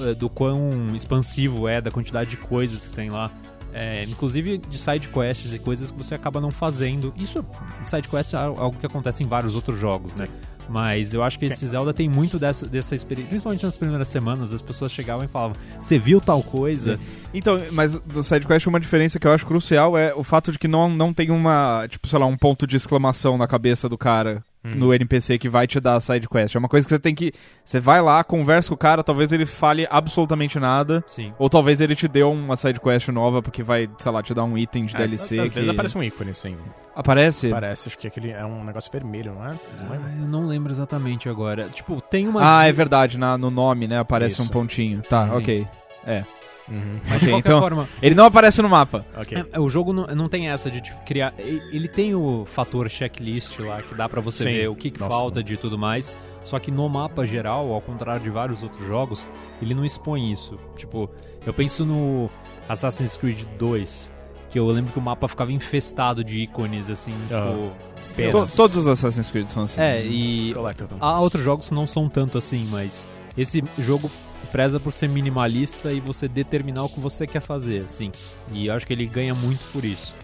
C: eh, do quão expansivo é, da quantidade de coisas que tem lá. É, inclusive de side quests e coisas que você acaba não fazendo. Isso, side quest é algo que acontece em vários outros jogos, né? Mas eu acho que esse Zelda tem muito dessa, dessa experiência. Principalmente nas primeiras semanas, as pessoas chegavam e falavam: Você viu tal coisa?
A: Então, mas do SideQuest uma diferença que eu acho crucial é o fato de que não, não tem uma, tipo, sei lá, um ponto de exclamação na cabeça do cara
B: Hum.
A: no NPC que vai te dar a sidequest. É uma coisa que você tem que. Você vai lá, conversa com o cara, talvez ele fale absolutamente nada.
C: Sim.
A: Ou talvez ele te dê uma sidequest nova porque vai, sei lá, te dar um item de
B: É,
A: DLC.
B: Às
A: que...
B: vezes aparece um ícone, sim.
A: Aparece?
B: Parece, acho que aquele é um negócio vermelho, não é? Não?
C: Ah, Eu não lembro exatamente agora. Tipo, tem uma.
A: Ah, é verdade, na, no nome, né? Aparece
B: Isso.
A: um pontinho. Tá,
C: Sim.
A: ok. É.
B: Uhum.
C: Mas de qualquer
A: então-
C: forma,
A: Ele não aparece no mapa.
B: Ok.
C: é, o jogo não, não tem essa de tipo, criar. Ele tem o fator checklist lá, que dá pra você
B: Sim.
C: ver o que, que
B: Nossa,
C: falta de tudo mais. Só que no mapa geral, ao contrário de vários outros jogos, ele não expõe isso. Tipo, eu penso no Assassin's Creed 2, que eu lembro que o mapa ficava infestado de ícones, assim,
B: Aham.
C: tipo.
A: To- todos os Assassin's Creed são assim.
C: É, e. Há outros jogos que não são tanto assim, mas esse jogo preza por ser minimalista e você determinar o que você quer fazer, assim. E eu acho que ele ganha muito por isso.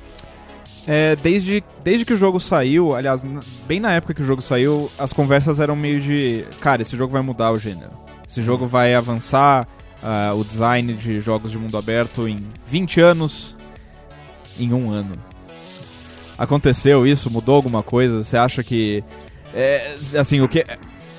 A: É, desde, desde que o jogo saiu, aliás, bem na época que o jogo saiu, as conversas eram meio de. Cara, esse jogo vai mudar o gênero. Esse jogo vai avançar ah, o design de jogos de mundo aberto em 20 anos. Em um ano. Aconteceu isso? Mudou alguma coisa? Você acha que. É, assim, o que.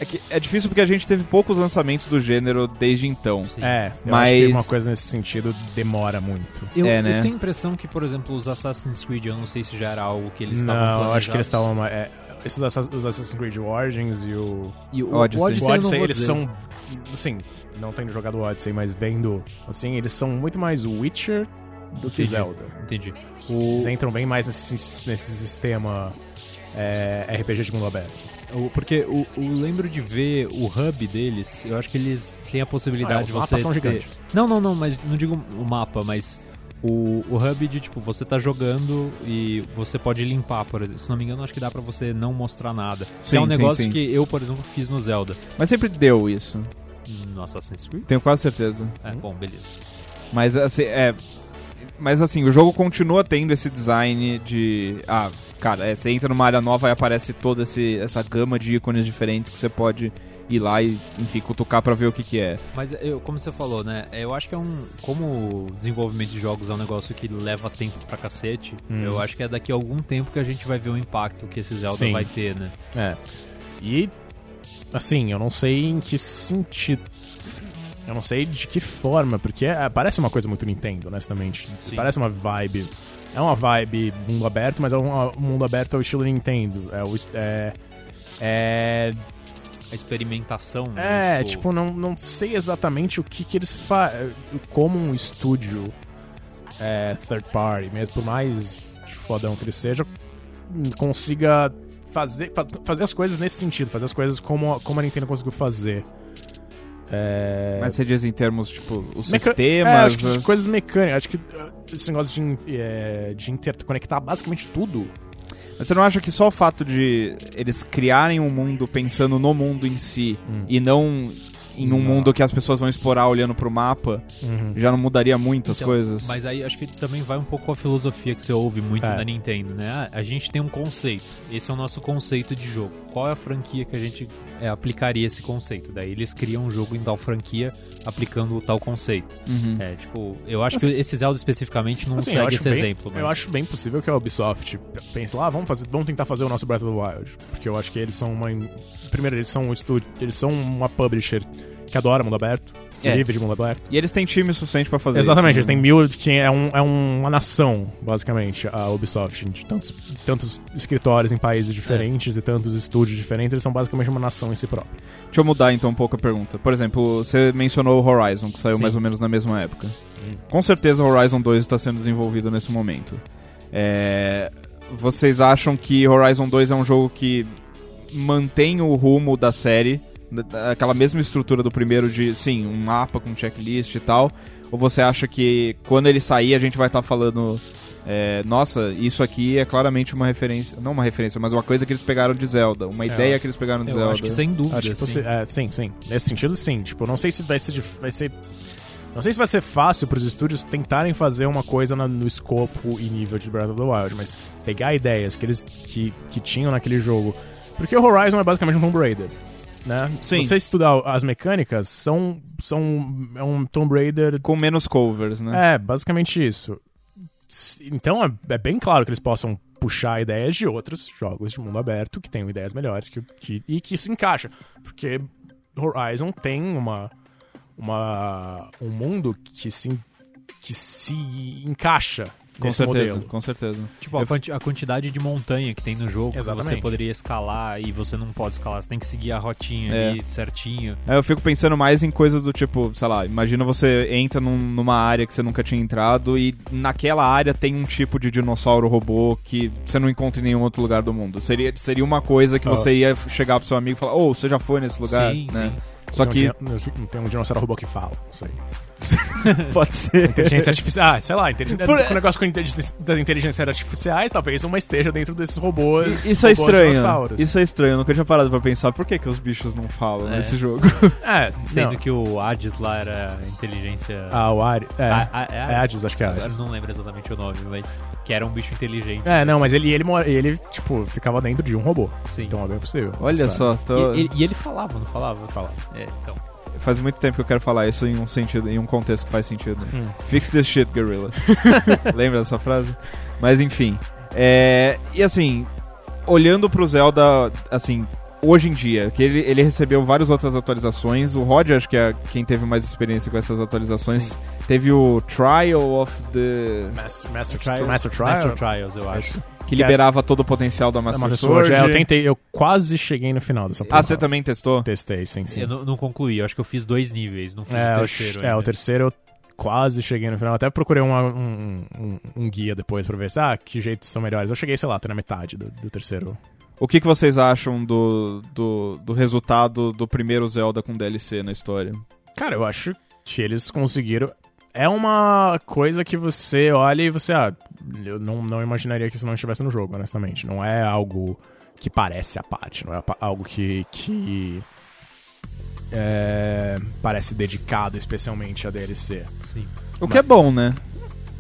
A: É, que é difícil porque a gente teve poucos lançamentos do gênero desde então.
C: Sim.
B: É, eu
A: Mas-
B: acho que uma coisa nesse sentido demora muito.
C: Eu,
A: É, né?
C: eu tenho a impressão que, por exemplo, os Assassin's Creed, eu não sei se já era algo que eles estavam
B: Não, eu acho que eles estavam. É, esses os Assassin's Creed Origins e o.
C: E o
A: Odyssey.
C: o
B: O
C: Odyssey,
B: Odyssey, eles
C: dizer.
B: são. Assim, não tendo jogado o Odyssey, mas vendo. Assim, eles são muito mais Witcher do que
C: Entendi.
B: Zelda.
C: Entendi.
B: Eles entram bem mais nesse, nesse sistema é, RPG de mundo aberto.
C: Porque o, o- lembro de ver o hub deles, eu acho que eles têm a possibilidade
B: Ah,
C: de
B: os
C: você.
B: são
C: ter-
B: gigantes.
C: Não, não, não, mas não digo o mapa, mas o, o hub de tipo, você tá jogando e você pode limpar, por exemplo. Se não me engano, acho que dá pra você não mostrar nada. que
A: Sim,
C: é um
A: sim,
C: negócio
A: sim.
C: que eu, por exemplo, fiz no Zelda.
A: Mas sempre deu isso.
C: No Assassin's Creed?
A: Tenho quase certeza.
C: É, bom, beleza.
A: Mas assim, é. Mas assim, o jogo continua tendo esse design de. Ah, cara, é, você entra numa área nova e aparece toda esse, essa gama de ícones diferentes que você pode ir lá e, enfim, cutucar pra ver o que, que é.
C: Mas eu, como você falou, né? Eu acho que é um. Como o desenvolvimento de jogos é um negócio que leva tempo pra cacete,
B: Hum.
C: eu acho que é daqui a algum tempo que a gente vai ver o impacto que esse Zelda
B: Sim.
C: vai ter, né?
B: É. E, assim, eu não sei em que sentido. Eu não sei de que forma, porque é- parece uma coisa muito Nintendo, honestamente.
C: Sim.
B: Parece uma vibe. É uma vibe mundo aberto, mas é um, um mundo aberto ao estilo Nintendo. É, o, é, é
C: A experimentação. né?
B: É, tipo, não, não sei exatamente o que, que eles fazem. Como um estúdio é, third party, mesmo por mais fodão que ele seja, consiga fazer, fa- fazer as coisas nesse sentido, fazer as coisas como, como a Nintendo conseguiu fazer. É...
A: Mas você diz em termos, tipo, os
B: Meca-
A: sistemas.
B: É, acho que
A: as-
B: as coisas mecânicas. Acho que uh, esse negócio de, é, de interconectar basicamente tudo.
A: Mas você não acha que só o fato de eles criarem um mundo pensando no mundo em si
B: Hum.
A: e não em um
B: Não.
A: mundo que as pessoas vão explorar olhando pro mapa,
B: Uhum.
A: já não mudaria muito as
C: Então,
A: coisas?
C: Mas aí acho que também vai um pouco com a filosofia que você ouve muito
B: É.
C: da Nintendo, né? Ah, a gente tem um conceito. Esse é o nosso conceito de jogo. Qual é a franquia que a gente é, aplicaria esse conceito? Daí eles criam um jogo em tal franquia aplicando o tal conceito.
A: Uhum.
C: É, tipo, eu acho que esse Zelda especificamente não
B: Assim,
C: segue esse
B: bem-
C: exemplo. Mas...
B: Eu acho bem possível que a Ubisoft pense lá, vamos, fazer, vamos tentar fazer o nosso Breath of the Wild. Porque eu acho que eles são uma. Primeiro, eles são um estúdio. Eles são uma publisher que adora mundo aberto.
A: É.
B: vive de mundo aberto.
A: E eles têm time suficiente pra fazer
B: Exatamente,
A: isso.
B: eles
A: né?
B: têm mil. que É, um, é um- uma nação, basicamente, a Ubisoft. De tantos, tantos escritórios em países diferentes e tantos estúdios diferentes, eles são basicamente uma nação em si própria.
A: Deixa eu mudar então um pouco a pergunta. Por exemplo, você mencionou o Horizon, que saiu
C: Sim.
A: mais ou menos na mesma época. Com certeza o Horizon 2 está sendo desenvolvido nesse momento. É, Vocês acham que Horizon 2 é um jogo que mantém o rumo da série, aquela mesma estrutura do primeiro de, sim, um mapa com checklist e tal? Ou você acha que quando ele sair a gente vai estar falando, é, nossa, isso aqui é claramente uma referência, não uma referência, mas uma coisa que eles pegaram de Zelda, uma ideia que eles pegaram de
C: Eu
A: Zelda?
C: acho que sem dúvida.
B: Acho que
C: assim.
B: você- é, sim, sim. Nesse sentido, sim. Tipo, não sei se vai ser. Vai ser não sei se vai ser fácil pros estúdios tentarem fazer uma coisa na- no escopo e nível de Breath of the Wild, mas pegar ideias que eles que, que tinham naquele jogo. Porque o Horizon é basicamente um Tomb Raider. Né?
A: Sim.
B: Se você estudar as mecânicas, são, são é um Tomb Raider
A: Com menos covers, né?
B: é, basicamente isso. Então é, é bem claro que eles possam puxar ideias de outros jogos de mundo aberto que tenham ideias melhores que, que- e que se encaixa. Porque Horizon tem uma, uma um mundo que se, que se encaixa
A: com certeza,
B: modelo.
A: com certeza.
C: Tipo, a, quanti- a quantidade de montanha que tem no jogo, que você
B: Exatamente.
C: poderia escalar e você não pode escalar, você tem que seguir a rotinha
A: É.
C: ali certinho.
A: Aí eu fico pensando mais em coisas do tipo, sei lá, imagina você entra num- numa área que você nunca tinha entrado e naquela área tem um tipo de dinossauro robô que você não encontra em nenhum outro lugar do mundo. Seria, seria uma coisa que
B: Ah.
A: você ia chegar pro seu amigo e falar, ô, você já foi nesse lugar?
C: Sim,
A: né?
C: sim.
A: Só
B: Tem
A: que
B: um, tem um dinossauro robô que fala, não sei. (laughs)
A: pode ser.
B: Inteligência artificial. Ah, sei lá, inteligência,
A: Por-
B: com o negócio com inteligência- das inteligências artificiais, talvez uma esteja dentro desses robôs.
A: Isso é
B: robôs
A: estranho.
B: dinossauros.
A: Isso é estranho. Eu nunca tinha parado pra pensar por que, que os bichos não falam
C: É.
A: nesse jogo. (laughs)
B: É,
C: Sendo
B: não.
C: que o Hades lá era inteligência.
B: Ah, o Ari. É,
C: Ah, ah, é
B: é Hades, acho que é
C: Agora
B: Hades.
C: não lembro exatamente o nome, mas que era um bicho inteligente.
B: É, não, mas ele, ele, mora- ele, tipo, ficava dentro de um robô.
C: Sim.
B: Então é bem possível.
A: Olha
B: sabe?
A: só, tô-
C: E, e- e ele falava, não falava?
B: Falava.
C: É, então.
A: Faz muito tempo que eu quero falar isso em um sentido, em um contexto que faz sentido.
B: Hum.
A: Fix this shit, gorilla. (laughs) Lembra dessa frase? Mas enfim. É, e assim, olhando pro Zelda, assim, hoje em dia, que ele, ele recebeu várias outras atualizações. O Rod, acho que é quem teve mais experiência com essas atualizações.
C: Sim.
A: Teve o Trial of the.
B: Master, Master,
C: Trial-
B: Master Trial.
C: Master Trials, eu acho.
A: Que liberava todo o potencial da
B: Da
A: Master,
B: Master
A: Sword.
B: Sword. É, eu tentei, eu quase cheguei no final dessa
A: Ah,
B: porra.
A: você também testou?
B: Testei, sim, sim.
C: Eu não, não concluí, eu acho que eu fiz dois níveis, não fiz
B: É,
C: o
B: o,
C: terceiro.
B: é, o terceiro eu quase cheguei no final. Até procurei uma- um, um, um guia depois pra ver se, ah, que jeitos são melhores. Eu cheguei, sei lá, até na metade do, do terceiro.
A: O que, que vocês acham do, do, do resultado do primeiro Zelda com DLC na história?
B: Cara, eu acho que eles conseguiram. É uma coisa que você olha e você, ah, eu não, não imaginaria que isso não estivesse no jogo, honestamente. Não é algo que parece a parte, não é algo que. que é, parece dedicado especialmente a DLC.
C: Sim.
A: O que é bom, né?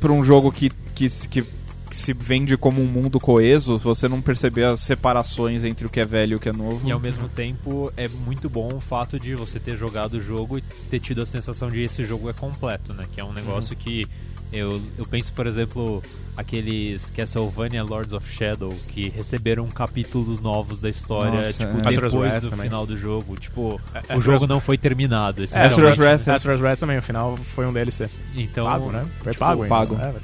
A: Pra um jogo que, que, se- que, que se vende como um mundo coeso, você não perceber as separações entre o que é velho e o que é novo.
C: E ao mesmo tempo é muito bom o fato de você ter jogado o jogo e ter tido a sensação de esse jogo é completo, né? Que é um negócio que eu, eu penso, por exemplo, aqueles Castlevania Lords of Shadow que receberam capítulos novos da história,
A: Nossa,
C: tipo,
A: é.
C: Depois
B: Wrath
C: do
B: também.
C: final do jogo. Tipo, o
B: Asura's-
C: jogo não foi terminado. Esse
B: É.
A: Asura's Wrath, é.
B: Wrath também, o final foi um DLC.
C: Então,
B: pago, né? Foi
C: tipo,
B: pago, ainda.
A: pago.
B: É, vai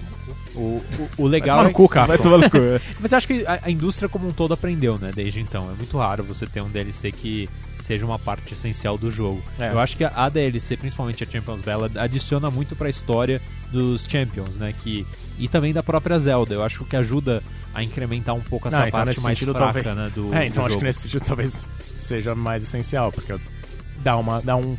C: O, o, o
B: vai
C: legal
B: tomar
C: é
B: no cu, cara.
A: Vai tomar no cu. é. (laughs)
C: Mas eu acho que a, a indústria como um todo aprendeu, né, desde então. É muito raro você ter um DLC que seja uma parte essencial do jogo.
B: É.
C: Eu acho que a, a DLC, principalmente a Champions Bella, adiciona muito pra história dos Champions, né, que e também da própria Zelda. Eu acho que ajuda a incrementar um pouco essa
B: Não, então
C: parte
B: nesse
C: mais
B: sentido,
C: fraca,
B: talvez-
C: né, do
B: É, então
C: do
B: acho
C: jogo.
B: que nesse sentido talvez seja mais essencial, porque dá uma. dá um.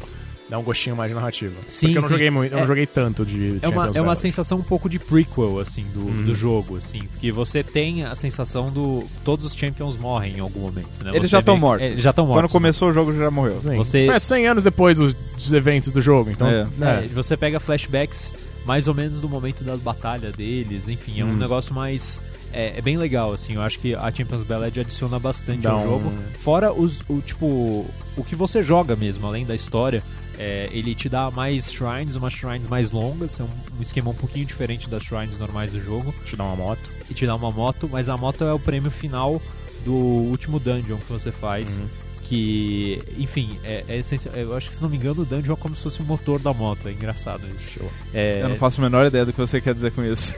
B: Dá um gostinho mais de narrativa.
C: Sim,
B: Porque eu não
C: sim.
B: joguei muito, eu não
C: É-
B: joguei tanto de
C: É uma,
B: Champions
C: é uma sensação um pouco de prequel, assim, do,
B: Uhum.
C: do jogo, assim. Porque você tem a sensação do... Todos os Champions morrem em algum momento, né?
A: Eles
C: Você
A: já estão mortos.
C: é, já estão mortos.
A: Quando começou o jogo já morreu.
B: Sim.
C: Você-
B: Foi 100 anos depois dos, dos eventos do jogo, então...
A: É.
B: né.
C: É, você pega flashbacks mais ou menos do momento da batalha deles, enfim, é um
B: Hum.
C: negócio mais. É, é bem legal, assim, eu acho que a Champions Ballad adiciona bastante
B: Dá
C: ao
B: um-
C: jogo. Fora os, o tipo. O que você joga mesmo, além da história. É, ele te dá mais shrines, umas shrines mais longas, é um, um esquema um pouquinho diferente das shrines normais do jogo.
B: Te dá uma moto.
C: E te dá uma moto, mas a moto é o prêmio final do último dungeon que você faz.
B: Uhum.
C: Que, enfim, é, é essencial. Eu acho que, se não me engano, o dungeon é como se fosse o motor da moto. É engraçado isso. É,
A: Eu não faço a menor ideia do que você quer dizer com isso.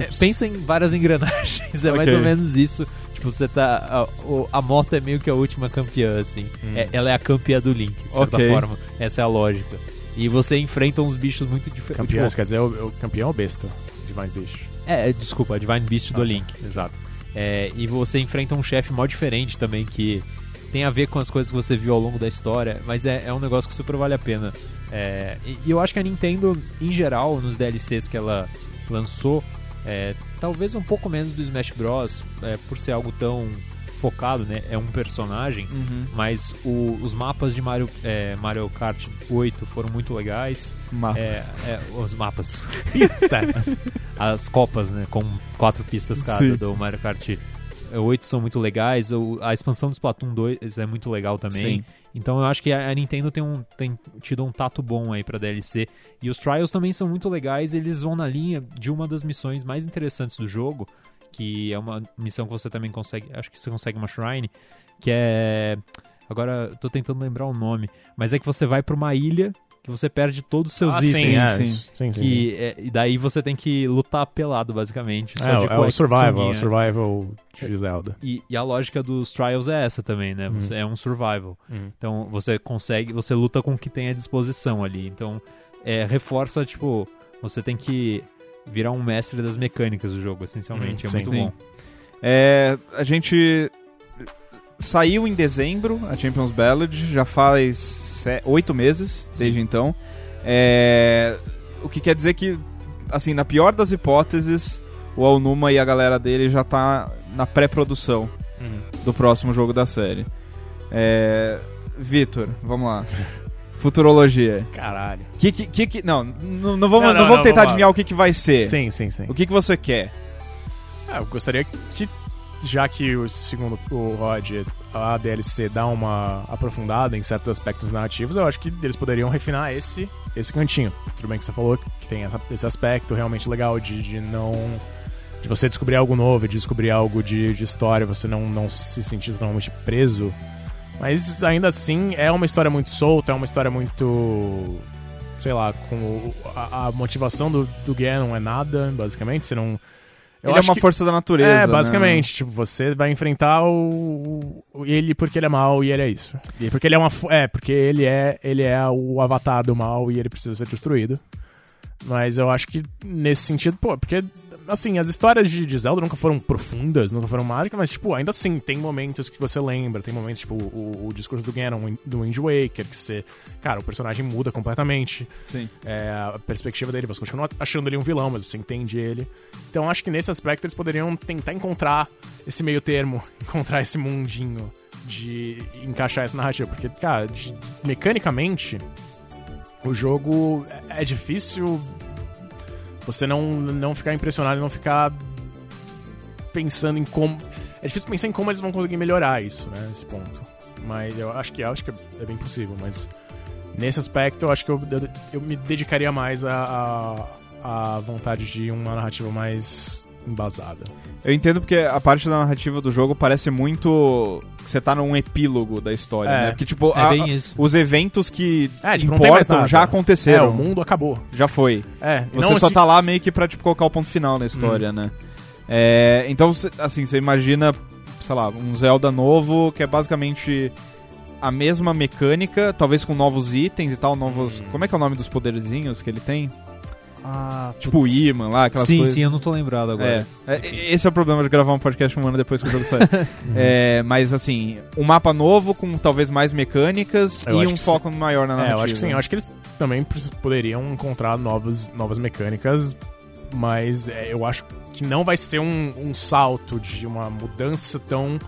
C: é, pensa em várias engrenagens, é mais
A: Ok.
C: ou menos isso. Tipo, você tá. A, a moto é meio que a última campeã, assim.
B: Hum.
C: É- ela é a campeã do Link, de certa
A: Ok.
C: forma. Essa é a lógica. E você enfrenta uns bichos muito diferentes.
B: Campeão, quer dizer, o, o campeão é o besta. Divine Beast.
C: É, desculpa, a Divine Beast do
B: Ah, tá.
C: Link, exato. É, e você enfrenta um chefe mó diferente também, que tem a ver com as coisas que você viu ao longo da história, mas é, é um negócio que super vale a pena. É, e, e eu acho que a Nintendo, em geral, nos DLCs que ela lançou, é, talvez um pouco menos do Smash Bros, é, por ser algo tão focado, né? É um personagem, mas o- os mapas de Mario, é, Mario Kart 8 foram muito legais.
A: Mapas.
C: É, é, os mapas. (laughs) As copas, né? Com quatro pistas cada
A: Sim.
C: do Mario Kart 8 são muito legais. A expansão do Splatoon 2 é muito legal também.
A: Sim.
C: Então eu acho que a Nintendo tem, um, tem tido um tato bom aí pra DLC. E os Trials também são muito legais. Eles vão na linha de uma das missões mais interessantes do jogo. Que é uma missão que você também consegue. Acho que você consegue uma Shrine. Que é. Agora tô tentando lembrar o nome. Mas é que você vai pra uma ilha você perde todos os seus
B: ah,
C: itens.
B: sim, é,
A: sim.
B: sim, sim, sim.
C: Que, é, e daí você tem que lutar pelado, basicamente.
B: É, é o Survival, é o Survival de Zelda.
C: E, e a lógica dos trials é essa também, né? Você é um survival. Então você consegue, você luta com o que tem à disposição ali. Então é, reforça, tipo, você tem que virar um mestre das mecânicas do jogo, essencialmente.
B: Hum,
C: é
B: sim.
C: muito
A: Sim.
C: bom.
A: É, a gente saiu em dezembro a Champions Ballad, já faz oito meses desde então. É, o que quer dizer que, assim, na pior das hipóteses, o Alnuma e a galera dele já tá na pré-produção do próximo jogo da série. É, Vitor, vamos lá. (laughs) Futurologia.
B: Caralho.
A: Que, que, que, que- não, não, não vamos,
B: Não,
A: não,
B: não,
A: vamos tentar adivinhar o que, que vai ser.
B: Sim, sim, sim.
A: O que, que você quer?
B: Ah, eu gostaria que, já que segundo o Rod, a DLC dá uma aprofundada em certos aspectos narrativos, eu acho que eles poderiam refinar esse, esse cantinho. Tudo bem que você falou que tem essa- esse aspecto realmente legal de, de não. de você descobrir algo novo, de descobrir algo de, de história, você não, não se sentir totalmente preso. Mas ainda assim é uma história muito solta, é uma história muito. sei lá, com a, a motivação do, do Ganon é nada, basicamente. Você não. Eu
A: Ele é uma
B: que-
A: força da natureza.
B: é,
A: né?
B: basicamente. Tipo, você vai enfrentar o, o- ele porque ele é mal e ele é isso. E porque ele é uma. É, porque ele é, ele é o avatar do mal e ele precisa ser destruído. Mas eu acho que nesse sentido, pô, porque. Assim, as histórias de, de Zelda nunca foram profundas, nunca foram mágicas, mas, tipo, ainda assim, tem momentos que você lembra, tem momentos, tipo, o, o discurso do Ganon do Wind Waker, que você. Cara, o personagem muda completamente
A: Sim.
B: é, a perspectiva dele. Você continua achando ele um vilão, mas você entende ele. Então acho que nesse aspecto eles poderiam tentar encontrar esse meio termo, (laughs) encontrar esse mundinho de encaixar essa narrativa. Porque, cara, de- mecanicamente, o jogo é é difícil você não, não ficar impressionado e não ficar pensando em como. É difícil pensar em como eles vão conseguir melhorar isso, né? Esse ponto. Mas eu acho que, acho que é bem possível, mas nesse aspecto eu acho que eu, eu, eu me dedicaria mais à à à vontade de uma narrativa mais embasada.
A: Eu entendo porque a parte da narrativa do jogo parece muito que você tá num epílogo da história,
B: É.
A: né? Porque, tipo,
C: É
A: a-
C: bem isso.
A: os eventos que
B: É, tipo,
A: importam já
B: É,
A: aconteceram.
B: o mundo acabou.
A: Já foi.
B: É,
A: Você
B: não
A: só
B: se-
A: tá lá meio que pra, tipo, colocar o ponto final na história, né? É, então, assim, você imagina, sei lá, um Zelda novo que é basicamente a mesma mecânica, talvez com novos itens e tal, novos...
B: Hum.
A: Como é que é o nome dos poderzinhos que ele tem?
C: Ah,
A: Tipo o imã lá, aquelas
C: sim,
A: coisas.
C: sim, eu não tô lembrado agora.
A: É, é, esse é o problema de gravar um podcast um ano depois que o jogo sai. (laughs) é, mas assim, um mapa novo com talvez mais mecânicas
B: Eu
A: e um foco maior na
B: É,
A: narrativa.
B: eu acho que sim. Eu acho que eles também poderiam encontrar novas, novas mecânicas, mas é, eu acho que não vai ser um, um salto de uma mudança tão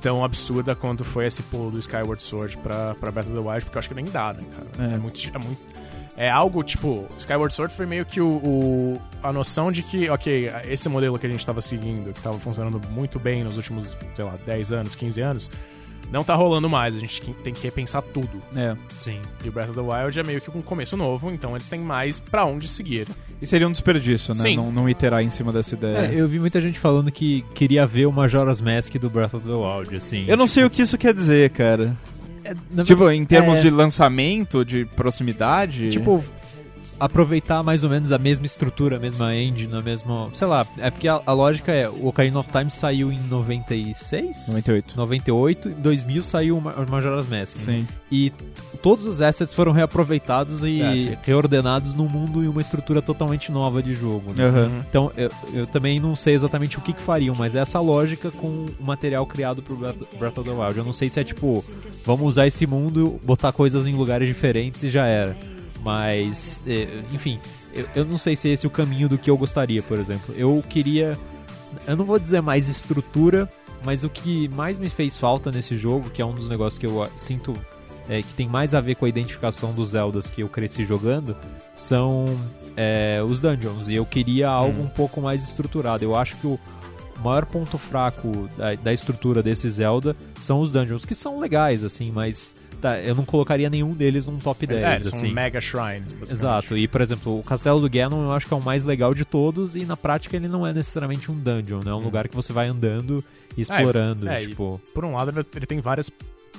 B: tão absurda quanto foi esse pulo do Skyward Sword pra, pra Breath of the Wild, porque eu acho que nem dá, né, cara?
A: É.
B: É, muito, é muito... É algo, tipo, Skyward Sword foi meio que o, o- a noção de que, ok, esse modelo que a gente tava seguindo, que tava funcionando muito bem nos últimos, sei lá, 10 anos, 15 anos, não tá rolando mais, a gente tem que repensar tudo.
A: É.
C: Sim.
B: E o Breath of the Wild é meio que um começo novo, então eles têm mais pra onde seguir.
A: E seria um desperdício, né?
B: Sim.
A: Não, não iterar em cima dessa ideia.
C: É, eu vi muita gente falando que queria ver o Majora's Mask do Breath of the Wild, assim.
A: Eu não sei o que isso quer dizer, cara.
C: É,
A: Tipo, em termos
C: é.
A: de lançamento, de proximidade.
C: Tipo, aproveitar mais ou menos a mesma estrutura, a mesma engine, a mesma. Sei lá, é porque a, a lógica é: o Ocarina of Time saiu em 96?
A: 98.
C: 98, em 2000 saiu o Ma- o Majora's Mask.
A: Sim.
C: E todos os assets foram reaproveitados e
B: É,
C: reordenados num mundo e uma estrutura totalmente nova de jogo. né?
A: Aham.
C: Então, eu, eu também não sei exatamente o que, que fariam, mas é essa lógica com o material criado pro Breath of the Wild. Eu não sei se é tipo, vamos usar esse mundo, botar coisas em lugares diferentes e já era. Mas, eh, enfim, eu, eu não sei se esse é o caminho do que eu gostaria, por exemplo. Eu queria. Eu não vou dizer mais estrutura, mas o que mais me fez falta nesse jogo, que é um dos negócios que eu ah, sinto é, que tem mais a ver com a identificação dos Zeldas que eu cresci jogando, são é, os dungeons. E eu queria algo um pouco mais estruturado. Eu acho que o maior ponto fraco da, da estrutura desse Zelda são os dungeons, que são legais, assim, mas tá, eu não colocaria nenhum deles num top 10.
B: é, eles são
C: assim.
B: um mega shrine.
C: Exato, e por exemplo, o Castelo do Ganon eu acho que é o mais legal de todos, e na prática ele não é necessariamente um dungeon, né? É um lugar que você vai andando e explorando.
B: é, e-
C: tipo,
B: Por um lado, ele- tem vários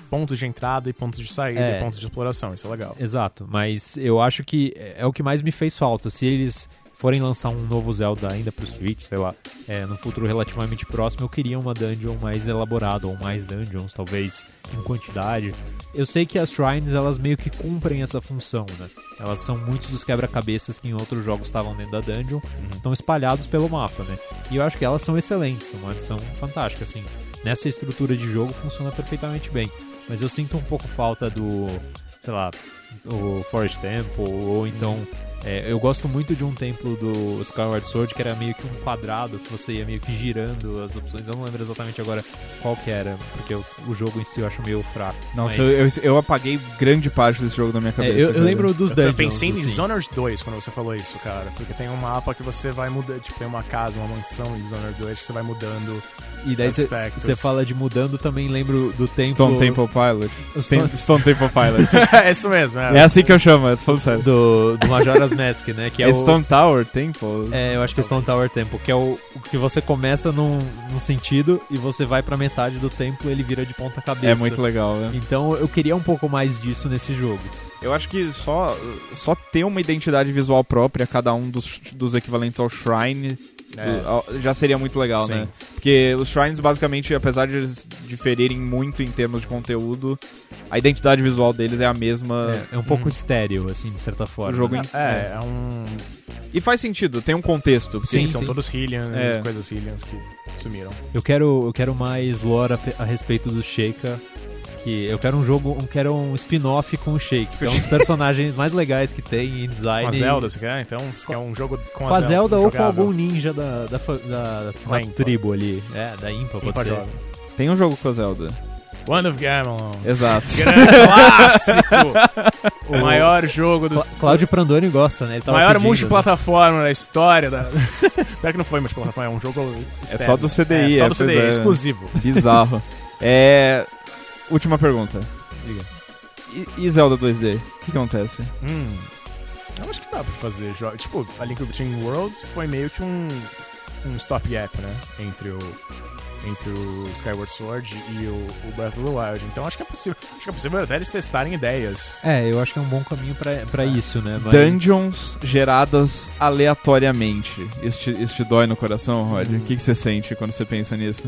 B: pontos de entrada e pontos de saída
C: É.
B: e pontos de exploração, isso é legal.
C: Exato, mas eu acho que é é o que mais me fez falta. Se eles forem lançar um novo Zelda ainda pro Switch, sei lá, é, no futuro relativamente próximo, eu queria uma dungeon mais elaborada, ou mais dungeons, talvez em quantidade. Eu sei que as shrines, elas meio que cumprem essa função, né? Elas são muitos dos quebra-cabeças que em outros jogos estavam dentro da dungeon, estão espalhados pelo mapa, né? E eu acho que elas são excelentes, são uma adição fantástica, assim. Nessa estrutura de jogo funciona perfeitamente bem. Mas eu sinto um pouco falta do, sei lá, o Forest Temple, ou então. é, eu gosto muito de um templo do Skyward Sword que era meio que um quadrado, que você ia meio que girando as opções. Eu não lembro exatamente agora qual que era, porque o, o jogo em si eu acho meio fraco.
A: Não,
C: Mas,
A: eu, eu, eu apaguei grande parte desse jogo da minha
C: é,
A: cabeça.
C: eu, eu lembro dos
B: Eu,
C: dungeons.
B: pensei em
C: assim.
B: Dishonored 2 quando você falou isso, cara. Porque tem um mapa que você vai mudando. Tipo, tem uma casa, uma mansão em Dishonored 2 que você vai mudando.
C: E daí você fala de mudando, também lembro do templo.
A: Stone Temple Pilot.
C: Stone-
A: Stone Temple Pilot. (laughs)
B: é isso mesmo, é.
A: é assim que eu chamo, eu tô falando sério.
C: Do, do Majora's Mask, né? Que é,
A: É
C: o,
A: Stone Tower Temple?
C: É, eu acho que é Stone Tower Temple, que é o, o que você começa num, num sentido e você vai pra metade do templo e ele vira de ponta cabeça.
A: É muito legal, né?
C: Então eu queria um pouco mais disso nesse jogo.
A: Eu acho que só, só ter uma identidade visual própria, cada um dos, dos equivalentes ao Shrine,
B: É.
A: já seria muito legal,
B: Sim.
A: né? Porque os Shrines, basicamente, apesar de eles diferirem muito em termos de conteúdo, a identidade visual deles é a mesma.
C: É, é um pouco estéreo, assim, de certa forma.
A: O jogo in-
B: É, é um.
A: E faz sentido, tem um contexto. porque-
B: Sim, são
C: sim.
B: todos Hylians,
A: É.
B: coisas Hylians que sumiram.
C: Eu quero, eu quero mais lore a, a respeito do Sheikah. Que eu quero um jogo, eu quero um spin-off com o Sheik, que é um dos personagens mais legais que tem em design.
B: Com a Zelda, você quer? Então, você quer um jogo com,
C: Com a Zelda ou com
B: jogável.
C: algum ninja da, da, da, da tribo ali. É, da Impa, pode
B: Impa
C: ser.
A: Tem um jogo com a Zelda.
B: One of Gamelon.
A: Exato. (laughs)
B: Grande clássico! (laughs) o maior jogo do.
C: Cla- Cláudio Prandoni gosta, né? Ele tava
B: maior
C: pedindo,
B: multiplataforma da história da. (laughs) Pior que não foi multiplataforma, é um jogo.
A: É
B: externo.
A: só do CDI,
B: É,
A: é,
B: só do
A: pois
B: CDI,
A: é.
B: exclusivo.
A: Bizarro. é. Última pergunta.
C: Diga.
A: E, e Zelda 2D? O que, que acontece?
B: Hum. Eu acho que dá pra fazer jogos. Tipo, a Link Between Worlds foi meio que um, um stop gap, né? Entre o, entre o Skyward Sword e o, o Breath of the Wild. Então acho que é possível. Acho que é possível até eles testarem ideias.
C: É, eu acho que é um bom caminho pra, pra isso, né? Mas-
A: Dungeons geradas aleatoriamente. Isso te, isso te dói no coração, Rod? O que, que você sente quando você pensa nisso?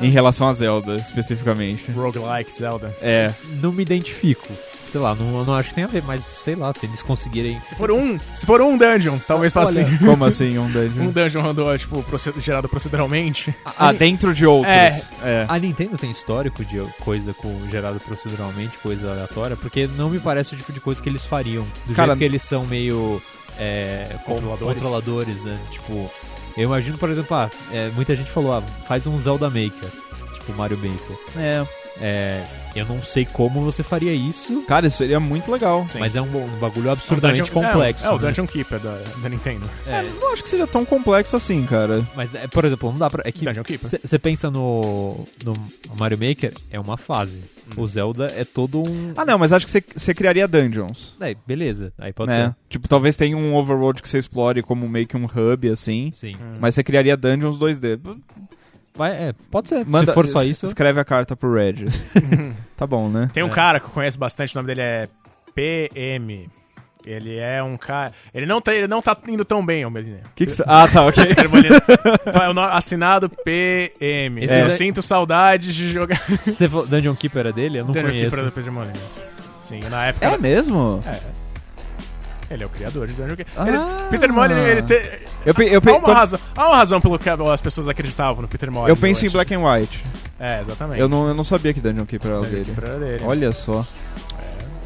A: Em relação a Zelda, especificamente.
B: Roguelike Zelda.
A: É.
C: Não me identifico. sei lá, não, não acho que tem a ver, mas sei lá, se eles conseguirem.
B: Se for um, se for um dungeon, talvez faça
C: Olha,
B: assim.
A: Como assim, um dungeon?
B: Um dungeon andou, tipo, gerado proceduralmente.
A: Ah, dentro de outros.
B: É.
A: É.
C: A Nintendo tem histórico de coisa com gerado proceduralmente, coisa aleatória, porque não me parece o tipo de coisa que eles fariam. Do
A: Cara,
C: jeito que eles são meio é, con-
B: Controladores.
C: controladores, né? Tipo, eu imagino, por exemplo, ah, é, muita gente falou, ah, faz um Zelda Maker, tipo Mario Maker.
A: É.
C: É, eu não sei como você faria isso,
A: Cara, isso seria muito legal.
B: Sim.
C: mas é um, um bagulho absurdamente
B: Dungeon- é,
C: complexo.
B: É, o
C: né?
B: Dungeon Keeper da, da Nintendo.
C: É,
A: Não acho que seja tão complexo assim, cara.
C: mas, é, por exemplo, não dá pra. É que
B: Dungeon Keeper.
C: você pensa no, no Mario Maker, é uma fase. O Zelda é todo um.
A: Ah, não, mas acho que você- criaria dungeons.
C: É, beleza. Aí pode
A: né? Tipo, talvez tenha um overworld que você explore como meio que um hub, assim.
C: ser. Sim.
A: Mas você criaria dungeons 2D.
C: Vai, é, pode ser.
A: Manda-
C: Se for só
A: es-
C: isso.
A: Escreve a carta pro Red. (laughs) tá bom, né?
B: Tem um
C: É.
B: cara que eu conheço bastante, o nome dele é PM. Ele é um cara. Ele não tá, ele não tá indo tão bem, ô Melina.
A: Que que Ah, tá, ok. (laughs) (laughs)
B: Assinado PM.
C: Esse
B: eu sinto saudades de jogar.
C: Você falou- Dungeon Keeper é dele? Eu não
B: Dungeon
C: conheço.
B: Keeper do Peter Molina. Sim, na época.
A: É mesmo?
B: É. Ele é o criador de Dungeon Keeper.
A: Ah.
B: Ele- Peter Molyneux, ele te...
A: Eu, pe- eu, pe-
B: há, uma
A: quando-
B: razão, há uma razão pelo que as pessoas acreditavam no Peter Molyneux.
A: eu penso em. Black and White.
B: É, exatamente.
A: Eu não, eu não sabia que Dungeon Keeper era dele.
B: Keeper era dele.
A: Olha só.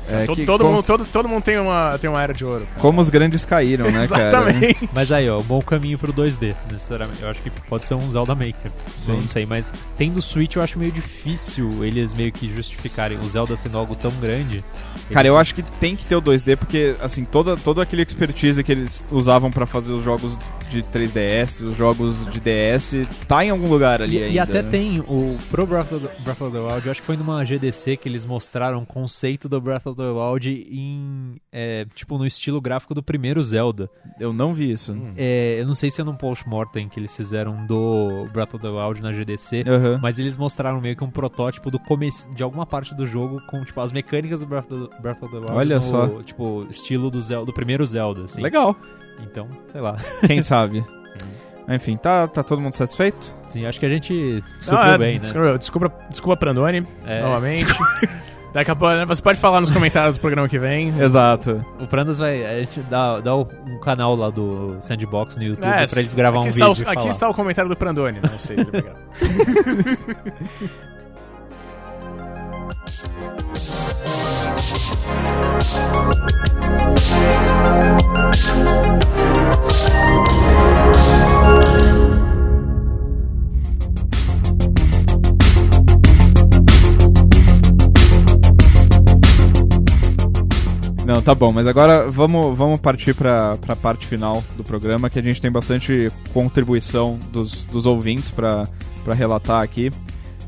A: É,
B: todo,
A: que-
B: todo,
A: como,
B: mundo, todo, todo mundo tem uma, tem uma era de ouro. cara.
A: como os grandes caíram, né, cara?
B: Exatamente.
C: Mas aí, ó, bom caminho pro 2D, necessariamente. Eu acho que pode ser um Zelda Maker. Eu
A: Sim.
C: não sei, mas tendo Switch eu acho meio difícil eles meio que justificarem o Zelda sendo algo tão grande.
A: Cara,
C: Eles-
A: eu acho que tem que ter o 2D, porque, assim, toda, todo aquele expertise que eles usavam pra fazer os jogos de 3DS, os jogos de DS, tá em algum lugar ali
C: E,
A: ainda.
C: e até
A: né?
C: tem o pro Breath of, the, Breath of the Wild, eu acho que foi numa GDC que eles mostraram o conceito do Breath of the Wild em é, tipo no estilo gráfico do primeiro Zelda.
A: Eu não vi isso.
C: É, eu não sei se é num post-mortem que eles fizeram do Breath of the Wild na GDC,
A: Aham.
C: mas eles mostraram meio que um protótipo do começo de alguma parte do jogo com tipo as mecânicas do Breath of the, Breath of the Wild
A: Olha
C: no,
A: só.
C: tipo estilo do Zelda, do primeiro Zelda, assim.
A: Legal.
C: Então, sei lá.
A: Quem sabe? (laughs) Enfim, tá, tá todo mundo satisfeito?
C: Sim, acho que a gente
B: Não,
C: supriu
B: é,
C: bem, né?
B: desculpa, desculpa, desculpa Prandoni,
C: É.
B: novamente. (laughs) Daqui a pouco, né, você pode falar nos comentários do programa que vem.
A: Exato.
C: O Prandas vai. A gente dá, dá o- um canal lá do Sandbox no YouTube
B: É,
C: pra eles gravar
B: aqui
C: um
B: está
C: vídeo.
B: o-
C: e
B: aqui está o comentário do Prandoni, não sei se ele vai gravar.
A: Não, tá bom, mas agora vamos, vamos partir pra, pra parte final do programa, que a gente tem bastante contribuição dos, dos ouvintes pra relatar aqui.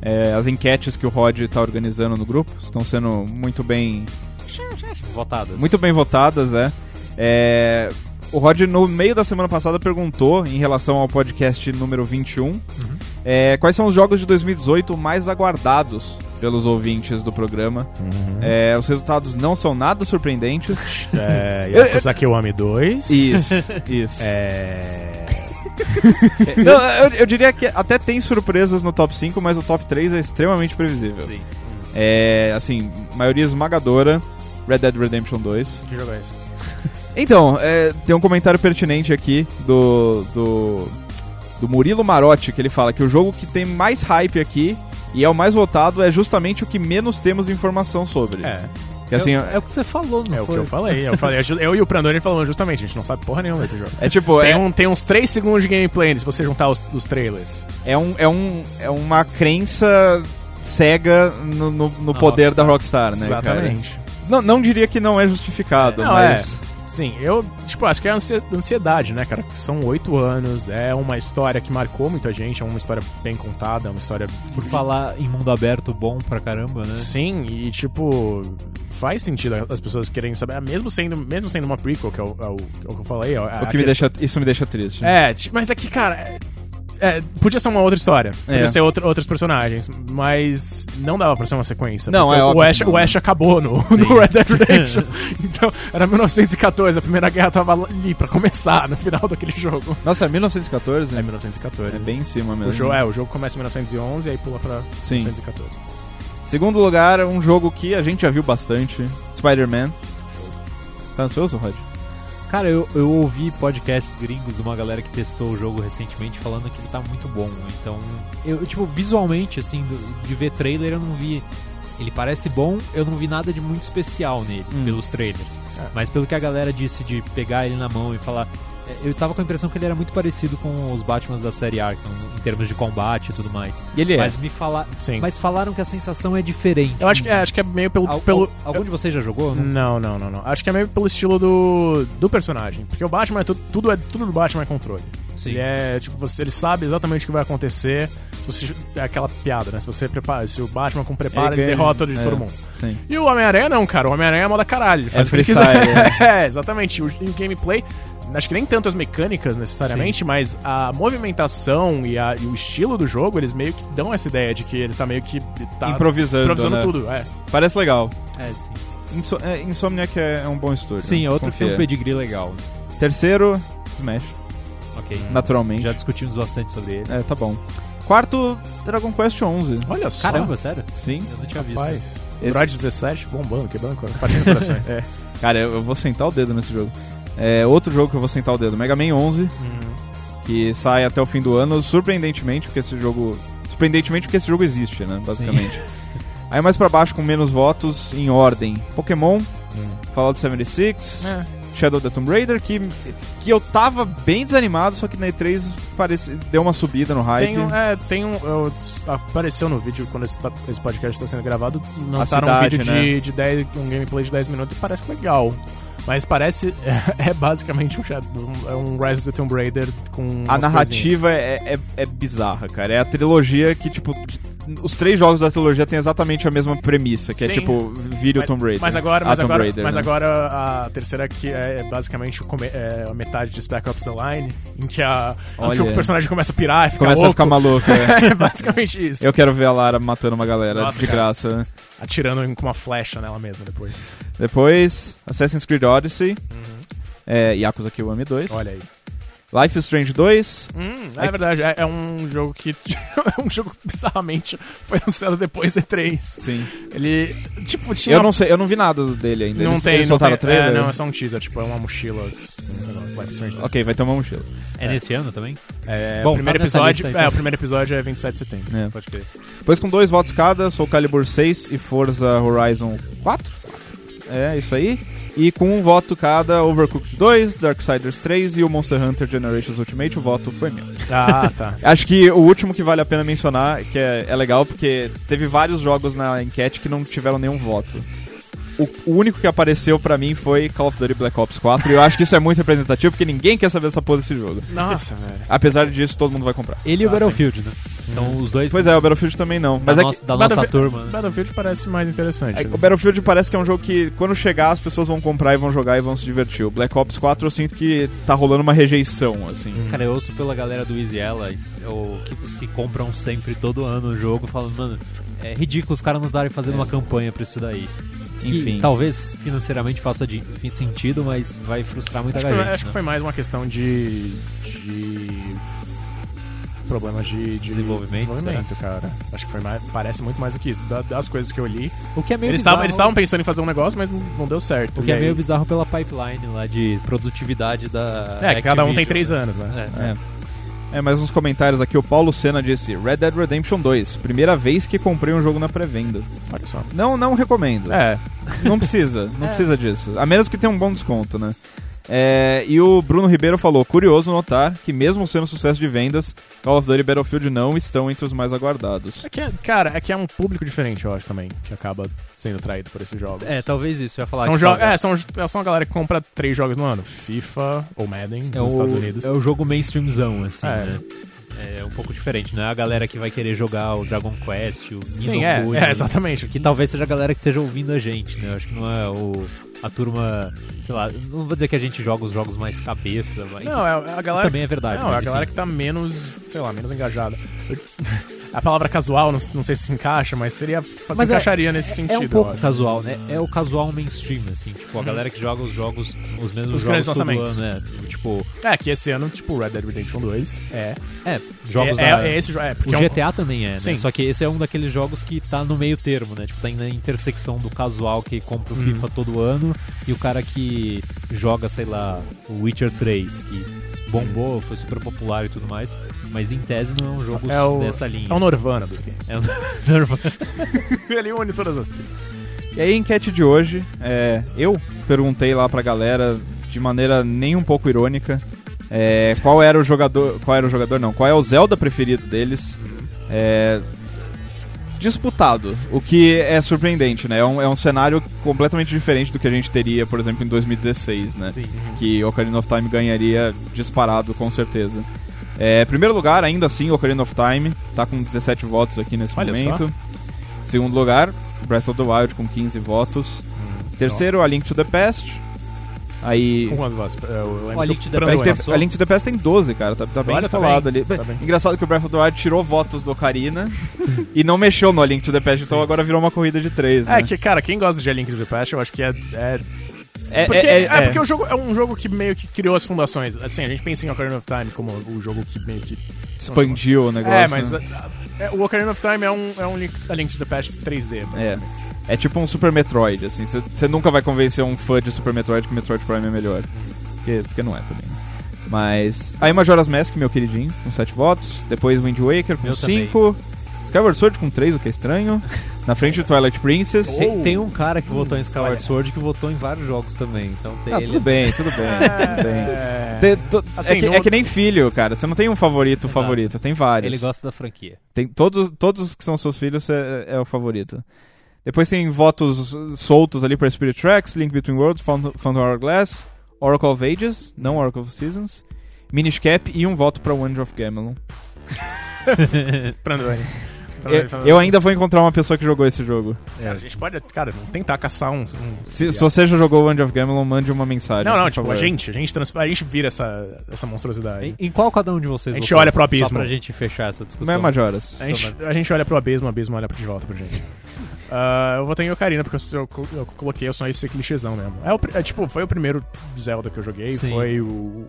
A: É, as enquetes que o Rod tá organizando no grupo estão sendo muito bem
C: Votadas.
A: muito bem votadas, é. É, O Rod, no meio da semana passada, perguntou, em relação ao podcast número 21, é, quais são os jogos de 2018 mais aguardados pelos ouvintes do programa. É, os resultados não são nada surpreendentes. (laughs)
B: É, Yakuza Kiwami 2.
A: Isso, (laughs) isso.
B: É... (laughs)
A: Não, eu, eu diria que até tem surpresas no top 5, mas o top 3 é extremamente previsível.
C: Sim.
A: É, assim, maioria esmagadora, Red Dead Redemption 2.
B: Que jogo é esse? (laughs)
A: Então, é, tem um comentário pertinente aqui do, do, do Murilo Marotti, que ele fala que o jogo que tem mais hype aqui e é o mais votado é justamente o que menos temos informação sobre.
B: É,
A: Que, assim,
C: é, é o que você falou, não
B: é o que
C: foi?
B: eu falei. Eu, falei eu e o Prandoni falamos justamente, a gente não sabe porra nenhuma desse jogo.
A: é tipo,
B: Tem,
A: é,
B: um, tem uns 3 segundos de gameplay se você juntar os, os trailers.
A: é, um, é, um, é uma crença cega no, no, no poder da Rockstar, né? cara? Não, não diria que não é justificado,
B: Não,
A: mas.
B: Sim, eu, tipo, acho que é ansi- ansiedade, né, cara? São oito anos, é uma história que marcou muita gente, é uma história bem contada, é uma história.
C: Por falar em mundo aberto bom pra caramba, né?
B: Sim, e tipo, faz sentido as pessoas querem saber, mesmo sendo, mesmo sendo uma prequel, que é o, é o- é o que eu falei. ó, a
A: O que me
B: questão-
A: deixa, isso me deixa triste.
B: É, ti- mas aqui, cara. É- é, podia ser uma outra história, podia
A: É.
B: ser outra, outros personagens, mas não dava pra ser uma sequência.
A: Não, é
B: o Ash, o Ash acabou no, (laughs) no Red Dead Redemption. (laughs) então, era 1914, a Primeira Guerra tava ali pra começar, no final daquele jogo.
A: Nossa, é 1914?
B: É
A: né?
B: 1914.
A: É bem em cima mesmo.
B: O jogo, é, o jogo começa em 1911 e aí pula pra
A: Sim.
B: 1914.
A: Segundo lugar, um jogo que a gente já viu bastante, Spider-Man. Tá ansioso, Rod?
C: Cara, eu, eu ouvi podcasts gringos de uma galera que testou o jogo recentemente falando que ele tá muito bom. Então, eu, tipo, visualmente, assim, de ver trailer, eu não vi. Ele parece bom, eu não vi nada de muito especial nele,
A: Hum.
C: pelos trailers.
B: É.
C: Mas pelo que a galera disse de pegar ele na mão e falar. É, Eu tava com a impressão que ele era muito parecido com os Batmans da série Arkham, em termos de combate e tudo mais.
A: E ele é.
C: Mas me fala...
B: Sim.
C: Mas falaram que a sensação é diferente.
B: Eu acho que, é, acho que é meio pelo.
C: Al-
B: pelo
C: al- algum de vocês já jogou? Não?
B: Não, não, não, não. Acho que é meio pelo estilo do, do personagem. Porque o Batman é tudo, tudo, é, tudo do Batman é controle.
C: Sim.
B: Ele é, tipo, você, ele sabe exatamente o que vai acontecer. Se você, é aquela piada, né? Se você prepara, se o Batman com prepara, ele,
A: ganha-
B: derrota de
A: é,
B: todo mundo.
A: Sim.
B: E o Homem-Aranha não, cara. O Homem-Aranha é moda caralho. Ele
A: É
B: ele
A: freestyle,
B: quiser. (laughs) é, exatamente. O, e o gameplay, acho que nem tanto as mecânicas necessariamente, mas a movimentação e, a- e o estilo do jogo, eles meio que dão essa ideia de que ele tá meio que tá
A: Improvisando,
B: improvisando
A: né?
B: tudo. É.
A: Parece legal.
C: É, sim.
A: Inso é, Insomniac é, é um bom estúdio.
C: Sim, é outro
A: Confia.
C: pedigree legal.
A: Terceiro, Smash,
C: Ok.
A: naturalmente.
C: Já discutimos bastante sobre ele.
A: É, tá bom. Quarto, Dragon Quest 11.
B: Olha só.
C: Caramba, sério?
A: Sim.
C: Eu não tinha visto.
B: Rapaz.
A: Esse-
B: Android 17 bombando, quebrando, partindo corações. (laughs) é.
A: Cara, eu, eu vou sentar o dedo nesse jogo. É, outro jogo que eu vou sentar o dedo, Mega Man 11, que sai até o fim do ano, surpreendentemente, porque esse jogo... Surpreendentemente porque esse jogo existe, né, basicamente. Aí mais pra baixo, com menos votos, em ordem, Pokémon, Fallout 76,
B: É.
A: Shadow of the Tomb Raider, que, que eu tava bem desanimado, só que na E3 parece, deu uma subida no hype.
B: Tem um, é, tem um. eu- apareceu no vídeo quando esse, esse podcast está sendo gravado. Lançaram
A: cidade,
B: um vídeo
A: né?
B: de, de 10, um gameplay de 10 minutos e parece legal. Mas parece. (laughs) É, basicamente um, Shadow- um, é um Rise of the Tomb Raider com.
A: A narrativa é, é, é bizarra, cara. É a trilogia que, tipo, os três jogos da trilogia têm exatamente a mesma premissa, que é
B: Sim.
A: tipo, vire o Tomb Raider.
B: Mas agora, mas,
A: Tomb
B: agora,
A: Raider,
B: mas
A: né?
B: agora a terceira que é basicamente é a metade de Spec Ops The Line, em que, a, em que
A: Olha.
B: o personagem começa a pirar e fica
A: Começa
B: louco.
A: a ficar maluco. (laughs) é.
B: é basicamente isso.
A: Eu quero ver a Lara matando uma galera
B: Nossa,
A: de
B: cara.
A: graça. né?
B: Atirando com uma flecha nela mesma depois.
A: Depois, Assassin's Creed Odyssey, é, Yakuza Kiwami 2,
B: Olha aí.
A: Life is Strange 2,
B: Hum, é verdade, é, é um jogo que. (laughs) é um jogo que bizarramente foi anunciado depois da E3.
A: sim.
B: Ele. Tipo, tinha.
A: Eu não sei, eu não vi nada dele ainda.
B: não
A: eles,
B: tem.
A: eles
B: não
A: soltaram
B: tem
A: trailer?
B: É, não, é só um teaser, tipo, é uma mochila. Life is Strange.
A: Ok, vai ter uma mochila.
C: É nesse ano também?
B: É,
C: Bom,
B: o primeiro
C: tá
B: episódio.
C: lista, então.
B: É, o primeiro episódio é 27 de setembro.
A: É.
C: Pode crer.
A: Depois com dois votos cada, Soul Calibur 6 e Forza Horizon 4. É, isso aí. E com um voto cada, Overcooked 2, Darksiders 3 e o Monster Hunter Generations Ultimate, o voto foi meu.
B: Ah, tá. (laughs)
A: Acho que o último que vale a pena mencionar, que é, é legal, porque teve vários jogos na enquete que não tiveram nenhum voto. O, o único que apareceu pra mim foi Call of Duty Black Ops 4, e eu acho que isso é muito representativo, porque ninguém quer saber dessa porra desse jogo.
B: Nossa, velho.
A: Apesar disso, todo mundo vai comprar.
C: Ele e o
B: Ah,
C: Battlefield, né? Então os dois
A: Pois é, o Battlefield também não. Mas
C: da,
A: é
C: nossa,
A: que
C: da nossa
B: Battlefield-
C: turma. né?
B: Battlefield parece mais interessante.
A: É que o Battlefield parece que é um jogo que, quando chegar, as pessoas vão comprar e vão jogar e vão se divertir. O Black Ops 4 eu sinto que tá rolando uma rejeição, assim.
C: Cara, eu ouço pela galera do Easy Allies, ou que, os que compram sempre todo ano o jogo, falando, mano, é ridículo os caras não estarem fazendo uma campanha pra isso daí.
A: Enfim.
C: talvez financeiramente faça de, enfim, sentido, mas vai frustrar muita
B: Acho,
C: gente.
B: que, acho que
C: né?
B: foi mais uma questão de. de problemas de, de
C: Desenvolvimento,
B: desenvolvimento, cara. Acho que foi mais, parece muito mais do que isso. Da- das coisas que eu li.
C: O que é meio
B: Eles
C: bizarro,
B: estavam eles estavam pensando em fazer um negócio, mas não, não deu certo.
C: o que
B: E
C: é
B: aí-
C: meio bizarro pela pipeline lá de produtividade da
B: É, que cada um tem três
C: né?
B: anos, né?
C: É.
A: É. É, mais uns comentários aqui. O Paulo Senna disse: Red Dead Redemption 2. Primeira vez que comprei um jogo na pré-venda.
B: Olha só.
A: Não, não recomendo.
B: É,
A: Não precisa, não (laughs)
B: É.
A: precisa disso. A menos que tenha um bom desconto, né? É, e o Bruno Ribeiro falou: curioso notar que, mesmo sendo sucesso de vendas, Call of Duty e Battlefield não estão entre os mais aguardados.
B: é que, é- cara, é que é um público diferente, eu acho também, que acaba sendo traído por esses jogos.
C: É, talvez isso, eu ia falar.
B: São,
C: que
B: jo
C: talvez-
B: é, são, são a galera que compra três jogos no ano: FIFA ou Madden
C: É
B: nos
C: o,
B: Estados Unidos.
C: é o jogo mainstreamzão, assim,
B: É.
C: né? É um pouco diferente, não é a galera que vai querer jogar o Dragon Quest, o
B: Sim,
C: Nino
B: é,
C: Kuni,
B: é, exatamente.
C: Que talvez seja a galera que esteja ouvindo a gente, né? Eu acho que não é o, a turma, sei lá, não vou dizer que a gente joga os jogos mais cabeça, mas
B: Não, é a galera.
C: também é verdade.
B: Não, é a
C: mas
B: galera
C: enfim.
B: que tá menos, sei lá, menos engajada. A palavra casual, não, não sei se encaixa, mas seria.
C: Mas
B: se
C: é-
B: encaixaria nesse sentido.
C: É um pouco casual, né? É o casual mainstream, assim. Tipo, a galera que joga os jogos, os mesmos
B: Os
C: jogos
B: grandes
C: todo
B: lançamentos.
C: ano, né? Tipo,
B: É, que esse ano, tipo, Red Dead Redemption 2 é.
C: é, jogos
B: é,
C: da...
B: é, é esse jogo. É, porque
C: O
B: é um-
C: GTA também é, né?
B: Sim.
C: Só que esse é um daqueles jogos que tá no meio termo, né? Tipo, tá na intersecção do casual que compra o
B: Uhum.
C: FIFA todo ano e o cara que joga, sei lá, o Witcher 3, que bombou, foi super popular e tudo mais, mas em tese não é um jogo
B: é o,
C: dessa linha.
B: É o Norvana do game.
C: É um- (laughs) normal. (laughs)
B: Ele une todas as tribos.
A: E aí, a enquete de hoje, é, eu perguntei lá pra galera, de maneira nem um pouco irônica, é, qual era o jogador. Qual era o jogador, não? Qual é o Zelda preferido deles? É, disputado, o que é surpreendente, né? É um, é um cenário completamente diferente do que a gente teria, por exemplo, em 2016, né? Que Ocarina of Time ganharia disparado, com certeza. É, primeiro lugar, ainda assim, Ocarina of Time, tá com 17 votos aqui nesse
B: Olha
A: momento. Segundo lugar, Breath of the Wild com 15 votos. Terceiro, A Link to the Past. Aí.
B: Com? Eu lembro
C: Ó,
B: que
C: Link to the Past
A: tem- a Link to the Past tem 12, cara. Tá, tá bem
B: Olha, tá
A: colado
B: bem,
A: ali.
B: tá bem.
A: Engraçado que o Breath of the Wild tirou votos do Ocarina (laughs) e não mexeu no A Link to the Past, então agora virou uma corrida de três, né?
B: É que, cara, quem gosta de A Link to the Past, eu acho que é. é
A: É,
B: porque,
A: é-
B: é,
A: é-
B: porque o jogo é um jogo que meio que criou as fundações. Assim, a gente pensa em Ocarina of Time como o jogo que meio que.
A: expandiu o negócio.
B: É, mas
A: né?
B: a- a- o Ocarina of Time é um, é um Link, a Link to the Past 3D.
A: É. É tipo um Super Metroid, assim. Você nunca vai convencer um fã de Super Metroid que Metroid Prime é melhor. Porque, porque não é também. Mas. Aí Majora's Mask, meu queridinho, com 7 votos. Depois Wind Waker com
C: Meu também.
A: 5. Skyward Sword com 3, o que é estranho. Na frente de Twilight Princess.
C: Tem, tem um cara que votou em Skyward
B: Olha.
C: Sword que votou em vários jogos também. Então tem
A: Ah,
C: ele.
A: tudo bem, tudo bem. tudo bem. (laughs)
B: É,
A: Tem- to-
B: Assim,
A: é, que,
B: no-
A: é que nem filho, cara. Você não tem um favorito
C: Exato.
A: favorito, tem vários.
C: Ele gosta da franquia.
A: Tem todos, todos os que são seus filhos é, é o favorito. Depois tem votos soltos ali pra Spirit Tracks, Link Between Worlds, Found, Found Hourglass, Oracle of Ages, não Oracle of Seasons, Minish Cap e um voto pra Wonder of Gamelon. (laughs)
B: Brandoni.
A: Eu, eu ainda vou encontrar uma pessoa que jogou esse jogo.
B: Cara, a gente pode, cara, tentar caçar um. um-
A: Se, se você já jogou Wonder of Gamelon, mande uma mensagem.
B: Não, não, tipo,
A: favor.
B: a gente, a gente, a gente vira essa, essa monstruosidade.
C: Em, em qual cada um de vocês
B: A gente olha pro abismo.
C: Só pra gente fechar essa
A: Não
C: discussão.
A: é Majoras.
B: A gente, a gente olha pro abismo, o abismo olha de volta pra gente. Ah, eu votei em Ocarina, porque eu, eu, eu coloquei sonho de ser clichêzão mesmo. É, o é, tipo, foi o primeiro Zelda que eu joguei,
C: Sim.
B: foi o.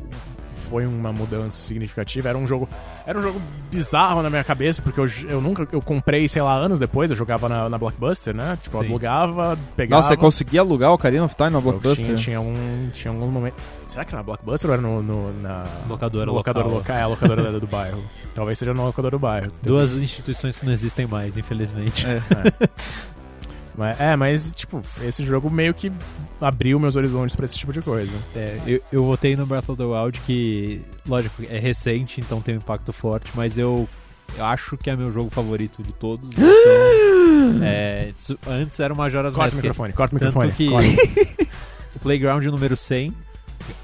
B: Foi uma mudança significativa. Era um jogo. Era um jogo bizarro na minha cabeça, porque eu, eu nunca. Eu comprei, sei lá, anos depois, eu jogava na, na Blockbuster, né? Tipo, eu
C: Sim.
B: alugava, pegava.
A: Nossa, você conseguia alugar o Ocarina of Time no
B: eu
A: Blockbuster?
B: Tinha, tinha, um, tinha algum momento. Será que era na Blockbuster ou era no, no- na.
C: Locadora
B: locadora
C: local.
B: local? É, a locadora (laughs) do, do bairro. Talvez seja na locadora do bairro.
C: Duas instituições que não existem mais, infelizmente.
A: É. (laughs)
B: Mas, é, mas, tipo, esse jogo meio que abriu meus horizontes pra esse tipo de coisa.
C: É, eu, eu votei no Breath of the Wild, que, lógico, é recente, então tem um impacto forte, mas eu, eu acho que é meu jogo favorito de todos. (gasps) Então, é, antes era o Majora's
B: Corta o
C: Mask.
B: microfone, corta o
C: Tanto
B: microfone.
C: que
B: corta.
C: o (laughs) Playground número 100,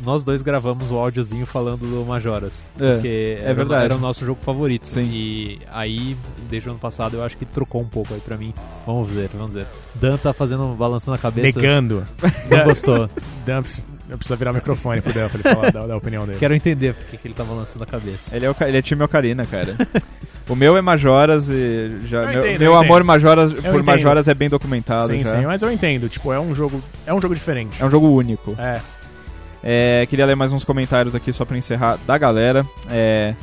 C: nós dois gravamos o áudiozinho falando do Majoras.
A: É,
C: Porque
A: é
C: era, o-
A: verdade.
C: era o nosso jogo favorito.
A: Sim.
C: E aí, desde o ano passado, eu acho que trocou um pouco aí pra mim. Vamos ver, vamos ver. Dan tá fazendo, balançando a cabeça.
B: Negando.
C: Não gostou. (laughs)
B: Dan, eu preciso virar o microfone pro Dan pra ele falar da, da opinião dele.
C: Quero entender porque que ele tá balançando a cabeça.
A: Ele é, o, ele é time Ocarina, cara. (laughs) o meu é Majoras e já
B: Eu
A: meu,
B: entendo,
A: meu
B: eu
A: amor. Majoras, por
B: entendo.
A: Majoras é bem documentado
B: Sim,
A: já.
B: sim, mas eu entendo. Tipo, é um jogo. É um jogo diferente.
A: É um jogo único.
B: É.
A: É, queria ler mais uns comentários aqui só pra encerrar da galera. É,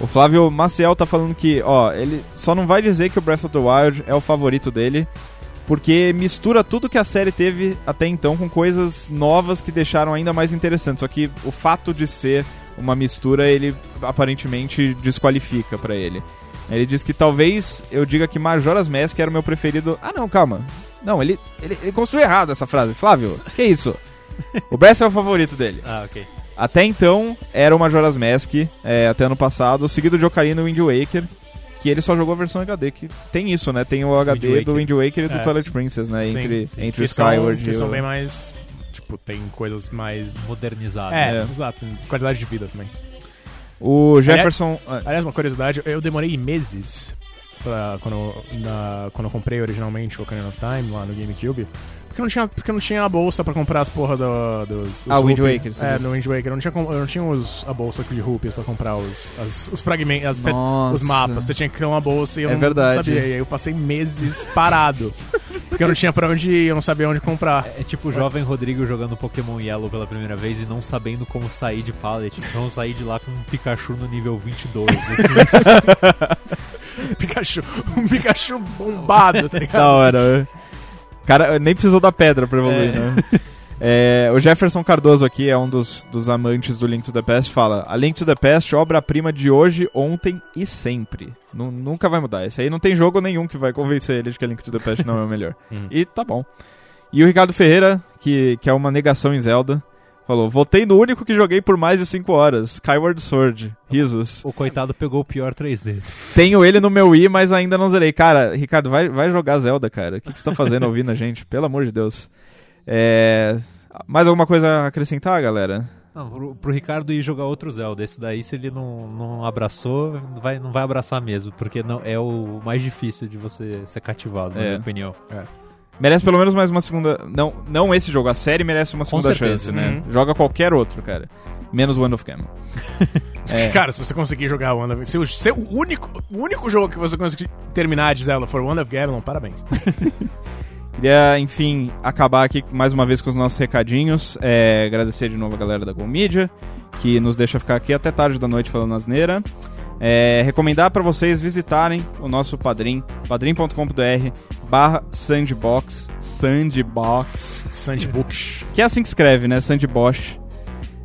A: o Flávio Maciel tá falando que, ó, ele só não vai dizer que o Breath of the Wild é o favorito dele, porque mistura tudo que a série teve até então com coisas novas que deixaram ainda mais interessante. Só que o fato de ser uma mistura, ele aparentemente desqualifica pra ele. Ele diz que talvez eu diga que Majora's Mask era o meu preferido. Ah, não, calma. Não, ele, ele, ele construiu errado essa frase. Flávio, que isso? (laughs) O Breath é o favorito dele.
C: Ah, ok.
A: Até então, era o Majora's Mask, é, até ano passado, seguido de Ocarina e Wind Waker, que ele só jogou a versão HD, que tem isso, né? Tem o HD
C: Waker.
A: do Wind Waker e do
B: É.
A: Twilight Princess, né?
B: Sim,
A: entre
C: sim.
A: entre o
B: que são,
A: Skyward
B: que
A: e
B: são
A: o...
B: bem mais. Tipo, tem coisas mais.
C: Modernizado.
B: É,
A: É.
B: exato. Qualidade de vida também.
A: O Jefferson... ah,
B: Aliás, uma curiosidade, eu demorei meses pra, quando, na, quando eu comprei originalmente o Ocarina of Time lá no GameCube. Porque não tinha, porque não tinha a bolsa pra comprar as porra do, dos,
A: Ah, o Wind. Waker, você
B: É, no Wind Waker. Eu não tinha, eu não tinha os, a bolsa de rupees pra comprar os, as- os fragmentos, as os mapas. Você tinha que ter uma bolsa e eu
A: É
B: não
A: verdade.
B: sabia. E aí eu passei meses (laughs) parado. porque eu não tinha pra onde ir, eu não sabia onde comprar.
C: É tipo o jovem Rodrigo jogando Pokémon Yellow pela primeira vez e não sabendo como sair de pallet. Então sair de lá com um Pikachu no nível 22. Assim. (laughs)
B: Pikachu, um Pikachu bombado, tá (laughs) ligado?
A: Da hora. Cara, nem precisou da pedra pra evoluir,
C: É.
A: né? É, o Jefferson Cardoso aqui é um dos, dos amantes do Link to the Past. Fala: A Link to the Past, obra-prima de hoje, ontem e sempre. Nu- nunca vai mudar. Esse aí não tem jogo nenhum que vai convencer ele de que a Link to the Past não é o melhor. (laughs)
B: Hum.
A: E tá bom. E o Ricardo Ferreira, que, que é uma negação em Zelda, falou: Votei no único que joguei por mais de 5 horas, Skyward Sword. Risos.
C: o coitado pegou o pior 3D.
A: Tenho ele no meu Wii, mas ainda não zerei. Cara, Ricardo, vai, vai jogar Zelda, cara. O que, que você tá fazendo ouvindo a gente? Pelo amor de Deus. É... Mais alguma coisa a acrescentar, galera?
C: Não, pro, pro Ricardo ir jogar outro Zelda. Esse daí, se ele não, não abraçou, não vai, não vai abraçar mesmo. Porque não, é o mais difícil de você ser cativado, na
A: É.
C: minha opinião.
A: Merece pelo menos mais uma segunda. Não, não esse jogo, a série merece uma segunda chance, né?
B: Uhum.
A: Joga qualquer outro, cara. Menos One of Cam. (laughs) É.
B: Cara, se você conseguir jogar One of se o, se o único, o único jogo que você conseguir terminar de Zelda for One of Gamelon, parabéns. (laughs)
A: Queria, enfim, acabar aqui mais uma vez com os nossos recadinhos. É, agradecer de novo a galera da Go Media, que nos deixa ficar aqui até tarde da noite falando asneira. É, recomendar para vocês visitarem o nosso padrim, padrim.com.br barra sandbox, sandbox,
B: Sandbox.
A: que é assim que escreve, né? Sandbox.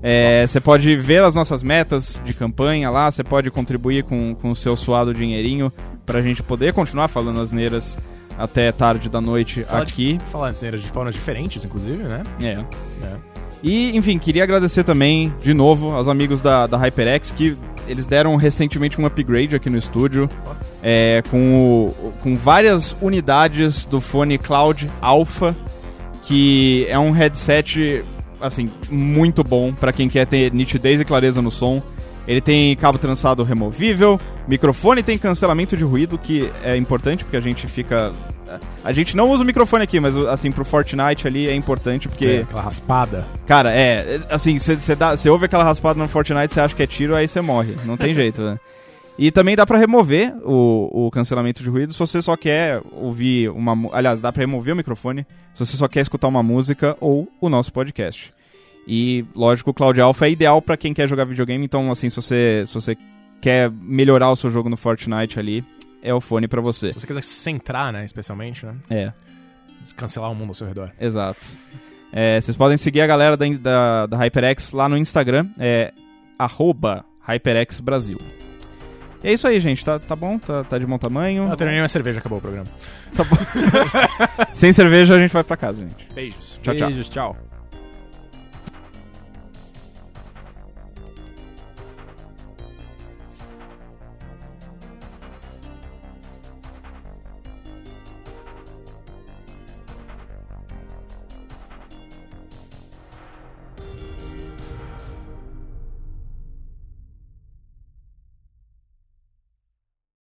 A: É, Você pode ver as nossas metas de campanha lá, você pode contribuir com, com o seu suado dinheirinho pra gente poder continuar falando asneiras até tarde da noite
B: Fala de-
A: aqui.
B: Falar de de formas diferentes, inclusive, né?
A: É.
B: É.
A: E, enfim, queria agradecer também, de novo, aos amigos da, da HyperX, que eles deram recentemente um upgrade aqui no estúdio, é, com, o- com várias unidades do fone Cloud Alpha, que é um headset, assim, muito bom para quem quer ter nitidez e clareza no som. Ele tem cabo trançado removível, microfone tem cancelamento de ruído, que é importante porque a gente fica... A gente não usa o microfone aqui, mas assim, pro Fortnite ali é importante porque...
B: É, aquela raspada.
A: Cara, é, assim, você ouve aquela raspada no Fortnite, você acha que é tiro, aí você morre. Não tem (laughs) jeito, né? E também dá pra remover o, o cancelamento de ruído se você só quer ouvir uma. Aliás, dá pra remover o microfone se você só quer escutar uma música ou o nosso podcast. E, lógico, o Cloud Alpha é ideal pra quem quer jogar videogame, então, assim, se você, se você quer melhorar o seu jogo no Fortnite ali, é o fone pra você.
B: Se você quiser se centrar, né, especialmente, né?
A: É.
B: Cancelar o mundo ao seu redor.
A: Exato. É, vocês podem seguir a galera da, da, da HyperX lá no Instagram, é arroba HyperX Brasil. E é isso aí, gente. Tá, tá bom? Tá, tá de bom tamanho?
B: Eu terminei minha cerveja, acabou o programa. (laughs)
A: Sem cerveja a gente vai pra casa, gente.
B: Beijos.
A: Tchau, tchau.
C: Beijos, tchau.